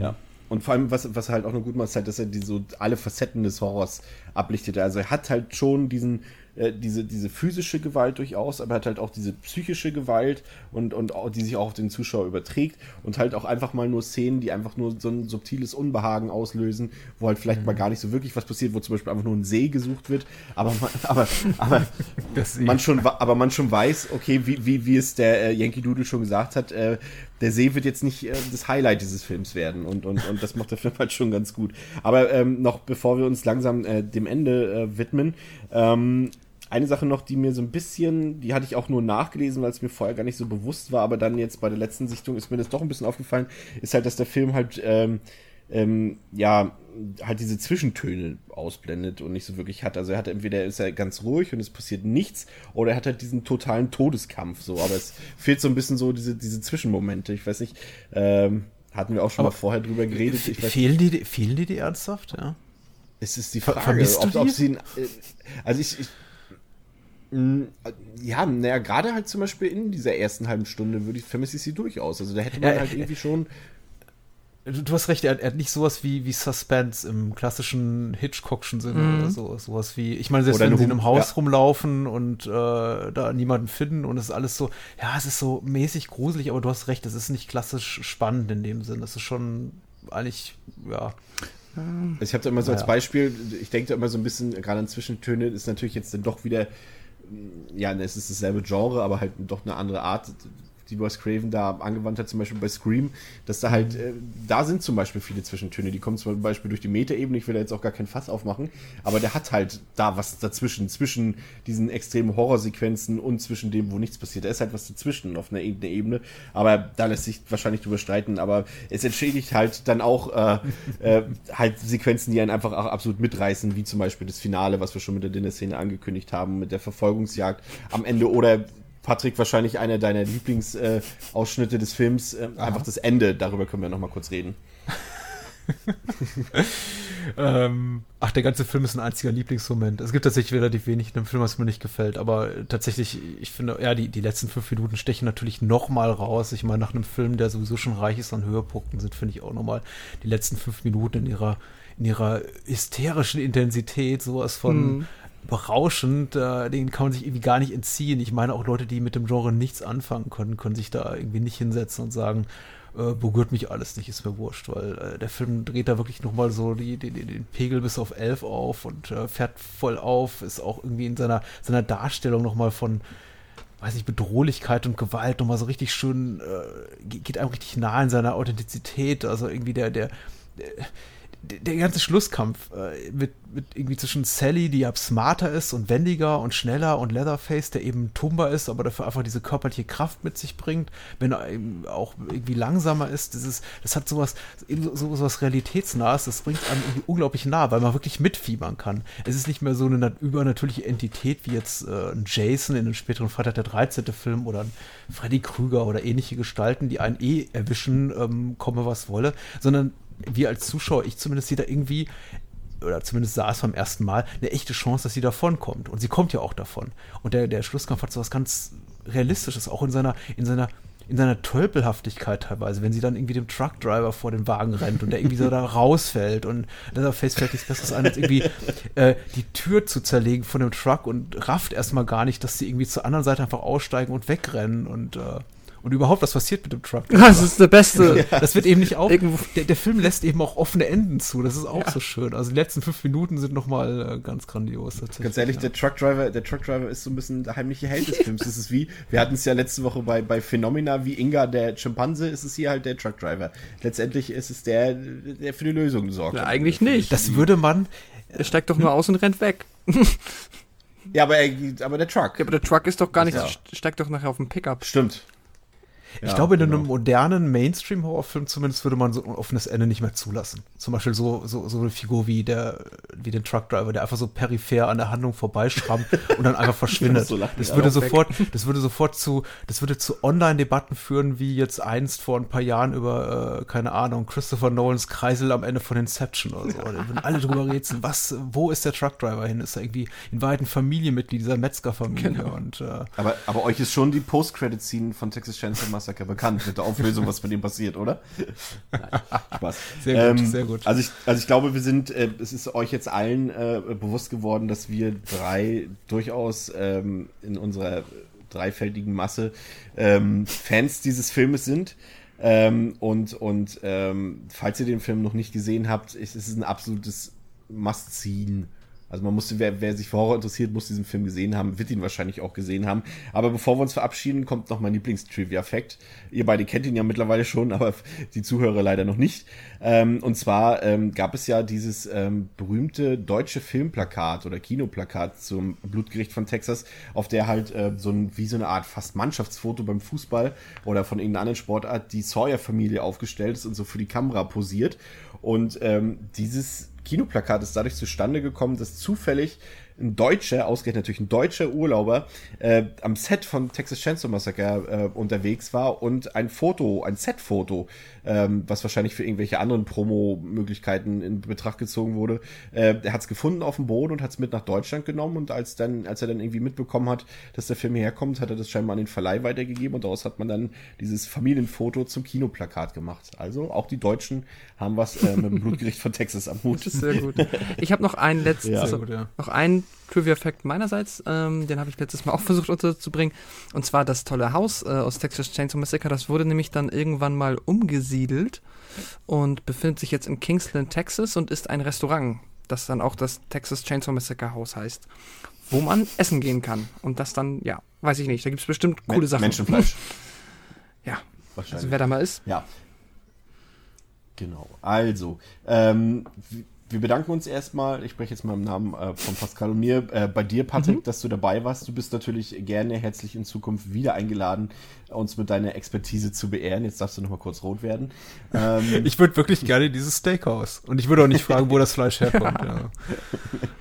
Ja. Und vor allem, was, was halt auch noch gut macht, ist halt, dass er die so alle Facetten des Horrors ablichtet. Also er hat halt schon diesen, äh, diese, diese physische Gewalt durchaus, aber hat halt auch diese psychische Gewalt und, und auch, die sich auch auf den Zuschauer überträgt und halt auch einfach mal nur Szenen, die einfach nur so ein subtiles Unbehagen auslösen, wo halt vielleicht mhm. mal gar nicht so wirklich was passiert, wo zum Beispiel einfach nur ein See gesucht wird, aber man, aber, aber, man, schon, aber man schon weiß, okay, wie, wie, wie es der äh, Yankee Doodle schon gesagt hat, äh, der See wird jetzt nicht äh, das Highlight dieses Films werden und, und, und das macht der Film halt schon ganz gut. Aber ähm, noch bevor wir uns langsam äh, dem Ende äh, widmen, ähm, eine Sache noch, die mir so ein bisschen, die hatte ich auch nur nachgelesen, weil es mir vorher gar nicht so bewusst war, aber dann jetzt bei der letzten Sichtung ist mir das doch ein bisschen aufgefallen, ist halt, dass der Film halt, ähm, ähm, ja, halt diese Zwischentöne ausblendet und nicht so wirklich hat. Also er hat entweder ist er ganz ruhig und es passiert nichts, oder er hat halt diesen totalen Todeskampf so, aber es fehlt so ein bisschen so diese, diese Zwischenmomente. Ich weiß nicht, ähm, hatten wir auch schon aber mal vorher drüber geredet. fehlen, die, fehlen die die ernsthaft, ja? Es ist die Frage, ob, ob, sie. Äh, also ich, ich ja, naja, gerade halt zum Beispiel in dieser ersten halben Stunde würde ich, vermisse ich sie durchaus. Also da hätte man ja, halt irgendwie schon. Du hast recht, er, er, hat nicht sowas wie, wie Suspense im klassischen Hitchcockschen Sinne mhm. oder so. Sowas wie, ich meine, selbst oder wenn sie in einem Haus ja. rumlaufen und äh, da niemanden finden und es ist alles so, ja, es ist so mäßig gruselig, aber du hast recht, es ist nicht klassisch spannend in dem Sinn. Es ist schon eigentlich, ja. Also ich habe da immer so als Beispiel, ich denke da immer so ein bisschen, gerade an Zwischentöne, ist natürlich jetzt dann doch wieder ja, es ist dasselbe Genre, aber halt doch eine andere Art die Wes Craven da angewandt hat, zum Beispiel bei Scream, dass da halt, äh, da sind zum Beispiel viele Zwischentöne, die kommen zum Beispiel durch die Metaebene, ich will da jetzt auch gar kein Fass aufmachen, aber der hat halt da was dazwischen, zwischen diesen extremen Horrorsequenzen und zwischen dem, wo nichts passiert. Da ist halt was dazwischen auf einer Ebene, aber da lässt sich wahrscheinlich drüber streiten, aber es entschädigt halt dann auch äh, äh, halt Sequenzen, die einen einfach auch absolut mitreißen, wie zum Beispiel das Finale, was wir schon mit der Dinner-Szene angekündigt haben, mit der Verfolgungsjagd am Ende oder Patrick, wahrscheinlich einer deiner Lieblingsausschnitte äh, des Films. Äh, einfach das Ende, darüber können wir noch mal kurz reden. ähm, ach, der ganze Film ist ein einziger Lieblingsmoment. Es gibt tatsächlich relativ wenig in dem Film, was mir nicht gefällt, aber tatsächlich, ich finde, ja, die, die letzten fünf Minuten stechen natürlich noch mal raus. Ich meine, nach einem Film, der sowieso schon reich ist an Höhepunkten, sind, finde ich auch noch mal die letzten fünf Minuten in ihrer, in ihrer hysterischen Intensität sowas von mhm berauschend, äh, den kann man sich irgendwie gar nicht entziehen. Ich meine, auch Leute, die mit dem Genre nichts anfangen können, können sich da irgendwie nicht hinsetzen und sagen, äh, berührt mich alles nicht, ist mir wurscht, weil äh, der Film dreht da wirklich nochmal so die, die, den Pegel bis auf elf auf und äh, fährt voll auf, ist auch irgendwie in seiner, seiner Darstellung nochmal von, weiß nicht, Bedrohlichkeit und Gewalt nochmal so richtig schön, äh, geht einem richtig nah in seiner Authentizität, also irgendwie der, der, der der ganze Schlusskampf äh, mit, mit irgendwie zwischen Sally, die ja smarter ist und wendiger und schneller und Leatherface, der eben tumbar ist, aber dafür einfach diese körperliche Kraft mit sich bringt, wenn er eben auch irgendwie langsamer ist, das, ist, das hat sowas, so, sowas Realitätsnahes, das bringt einem irgendwie unglaublich nah, weil man wirklich mitfiebern kann. Es ist nicht mehr so eine übernatürliche Entität wie jetzt äh, ein Jason in den späteren Freitag der 13. Film oder ein Freddy Krüger oder ähnliche Gestalten, die einen eh erwischen, ähm, komme was wolle, sondern wir als Zuschauer, ich zumindest, sehe da irgendwie, oder zumindest sah es beim ersten Mal, eine echte Chance, dass sie davonkommt. Und sie kommt ja auch davon. Und der, der Schlusskampf hat so was ganz Realistisches, auch in seiner, in seiner in seiner Tölpelhaftigkeit teilweise, wenn sie dann irgendwie dem Truckdriver vor den Wagen rennt und der irgendwie so da rausfällt und da fällt nichts Besseres ein, als irgendwie äh, die Tür zu zerlegen von dem Truck und rafft erstmal gar nicht, dass sie irgendwie zur anderen Seite einfach aussteigen und wegrennen und äh, und überhaupt, was passiert mit dem Truck? Das ist der Beste. Das wird eben nicht auf. Der, der, Film lässt eben auch offene Enden zu. Das ist auch ja. so schön. Also die letzten fünf Minuten sind nochmal äh, ganz grandios. Ganz ehrlich, ja. der Truckdriver, der Truckdriver ist so ein bisschen der heimliche Held des Films. Das ist wie, wir hatten es ja letzte Woche bei, bei Phenomena, wie Inga der Schimpanse, ist es hier halt der Truckdriver. Letztendlich ist es der, der für die Lösung sorgt. Ja, eigentlich nicht. Das würde man. Er steigt doch nur aus und rennt weg. Ja, aber, er, aber der Truck. Ja, aber der Truck ist doch gar nicht, ja. steigt doch nachher auf den Pickup. Stimmt. Ich ja, glaube, in genau. einem modernen Mainstream-Horrorfilm zumindest würde man so ein offenes Ende nicht mehr zulassen. Zum Beispiel so, so, so eine Figur wie der, wie den Truckdriver, der einfach so peripher an der Handlung vorbeischrammt und dann einfach verschwindet. so das würde sofort, das würde sofort zu, das würde zu Online-Debatten führen, wie jetzt einst vor ein paar Jahren über, äh, keine Ahnung, Christopher Nolans Kreisel am Ende von Inception oder so. Da würden alle drüber rätseln, was, wo ist der Truckdriver hin? Ist er irgendwie in Wahrheit ein Familienmitglied dieser Metzgerfamilie? Genau. Und, äh, aber, aber euch ist schon die Post-Credit-Scene von Texas Chainsaw Massaker bekannt mit der Auflösung, was mit ihm passiert, oder? Nein, Spaß. Sehr gut, ähm, sehr gut. Also ich, also ich glaube, wir sind, äh, es ist euch jetzt allen äh, bewusst geworden, dass wir drei durchaus ähm, in unserer dreifältigen Masse ähm, Fans dieses Filmes sind. Ähm, und und ähm, falls ihr den Film noch nicht gesehen habt, ist es ein absolutes Must-Seen also man musste, wer, wer sich für Horror interessiert, muss diesen Film gesehen haben, wird ihn wahrscheinlich auch gesehen haben. Aber bevor wir uns verabschieden, kommt noch mein Lieblings-Trivia-Fact. Ihr beide kennt ihn ja mittlerweile schon, aber die Zuhörer leider noch nicht. Ähm, und zwar ähm, gab es ja dieses ähm, berühmte deutsche Filmplakat oder Kinoplakat zum Blutgericht von Texas, auf der halt äh, so ein, wie so eine Art fast Mannschaftsfoto beim Fußball oder von irgendeiner anderen Sportart die Sawyer-Familie aufgestellt ist und so für die Kamera posiert. Und ähm, dieses Kinoplakat ist dadurch zustande gekommen, dass zufällig ein Deutscher, ausgerechnet natürlich ein deutscher Urlauber, äh, am Set von Texas Chainsaw Massacre äh, unterwegs war und ein Foto, ein Set-Foto, ähm, was wahrscheinlich für irgendwelche anderen Promo-Möglichkeiten in Betracht gezogen wurde, äh, er hat es gefunden auf dem Boden und hat es mit nach Deutschland genommen und als dann, als er dann irgendwie mitbekommen hat, dass der Film hierher kommt, hat er das scheinbar an den Verleih weitergegeben und daraus hat man dann dieses Familienfoto zum Kinoplakat gemacht. Also auch die Deutschen haben was äh, mit dem Blutgericht von Texas am Hut. Das ist sehr gut. Ich habe noch einen letzten, ja. gut, ja. noch einen Trivia-Fact meinerseits, ähm, den habe ich letztes Mal auch versucht unterzubringen. Und zwar das tolle Haus äh, aus Texas Chainsaw Massacre, das wurde nämlich dann irgendwann mal umgesiedelt und befindet sich jetzt in Kingsland, Texas und ist ein Restaurant, das dann auch das Texas Chainsaw Massacre Haus heißt, wo man essen gehen kann. Und das dann, ja, weiß ich nicht, da gibt es bestimmt coole Men Sachen. Menschenfleisch. ja, also wer da mal ist. Ja. Genau. Also, ähm, wir bedanken uns erstmal, ich spreche jetzt mal im Namen äh, von Pascal und mir, äh, bei dir, Patrick, mhm. dass du dabei warst. Du bist natürlich gerne herzlich in Zukunft wieder eingeladen, uns mit deiner Expertise zu beehren. Jetzt darfst du noch mal kurz rot werden. Ähm, ich würde wirklich gerne dieses Steakhouse. Und ich würde auch nicht fragen, wo das Fleisch herkommt. ja.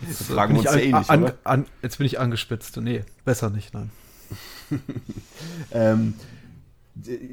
Das fragen wir uns eh nicht, an, an, Jetzt bin ich angespitzt. Nee, besser nicht, nein. ähm,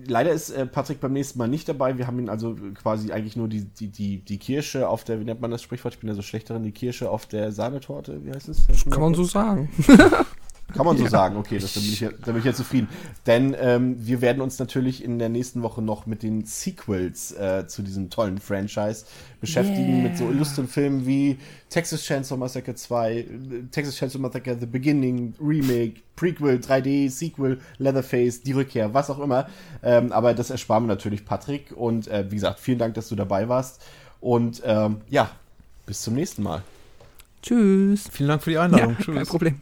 Leider ist äh, Patrick beim nächsten Mal nicht dabei. Wir haben ihn also quasi eigentlich nur die, die, die, die Kirsche auf der, wie nennt man das Sprichwort? Ich bin ja so schlecht darin, die Kirsche auf der Sahnetorte, wie heißt es? Kann man so sagen. Kann man so ja. sagen, okay, das, da, bin ich ja, da bin ich ja zufrieden. Denn ähm, wir werden uns natürlich in der nächsten Woche noch mit den Sequels äh, zu diesem tollen Franchise beschäftigen, yeah. mit so illustren Filmen wie Texas Chainsaw Massacre 2, Texas Chainsaw Massacre The Beginning, Remake, Prequel, 3D, Sequel, Leatherface, die Rückkehr, was auch immer. Ähm, aber das ersparen wir natürlich Patrick. Und äh, wie gesagt, vielen Dank, dass du dabei warst. Und ähm, ja, bis zum nächsten Mal. Tschüss. Vielen Dank für die Einladung. Ja, Tschüss. Kein Problem.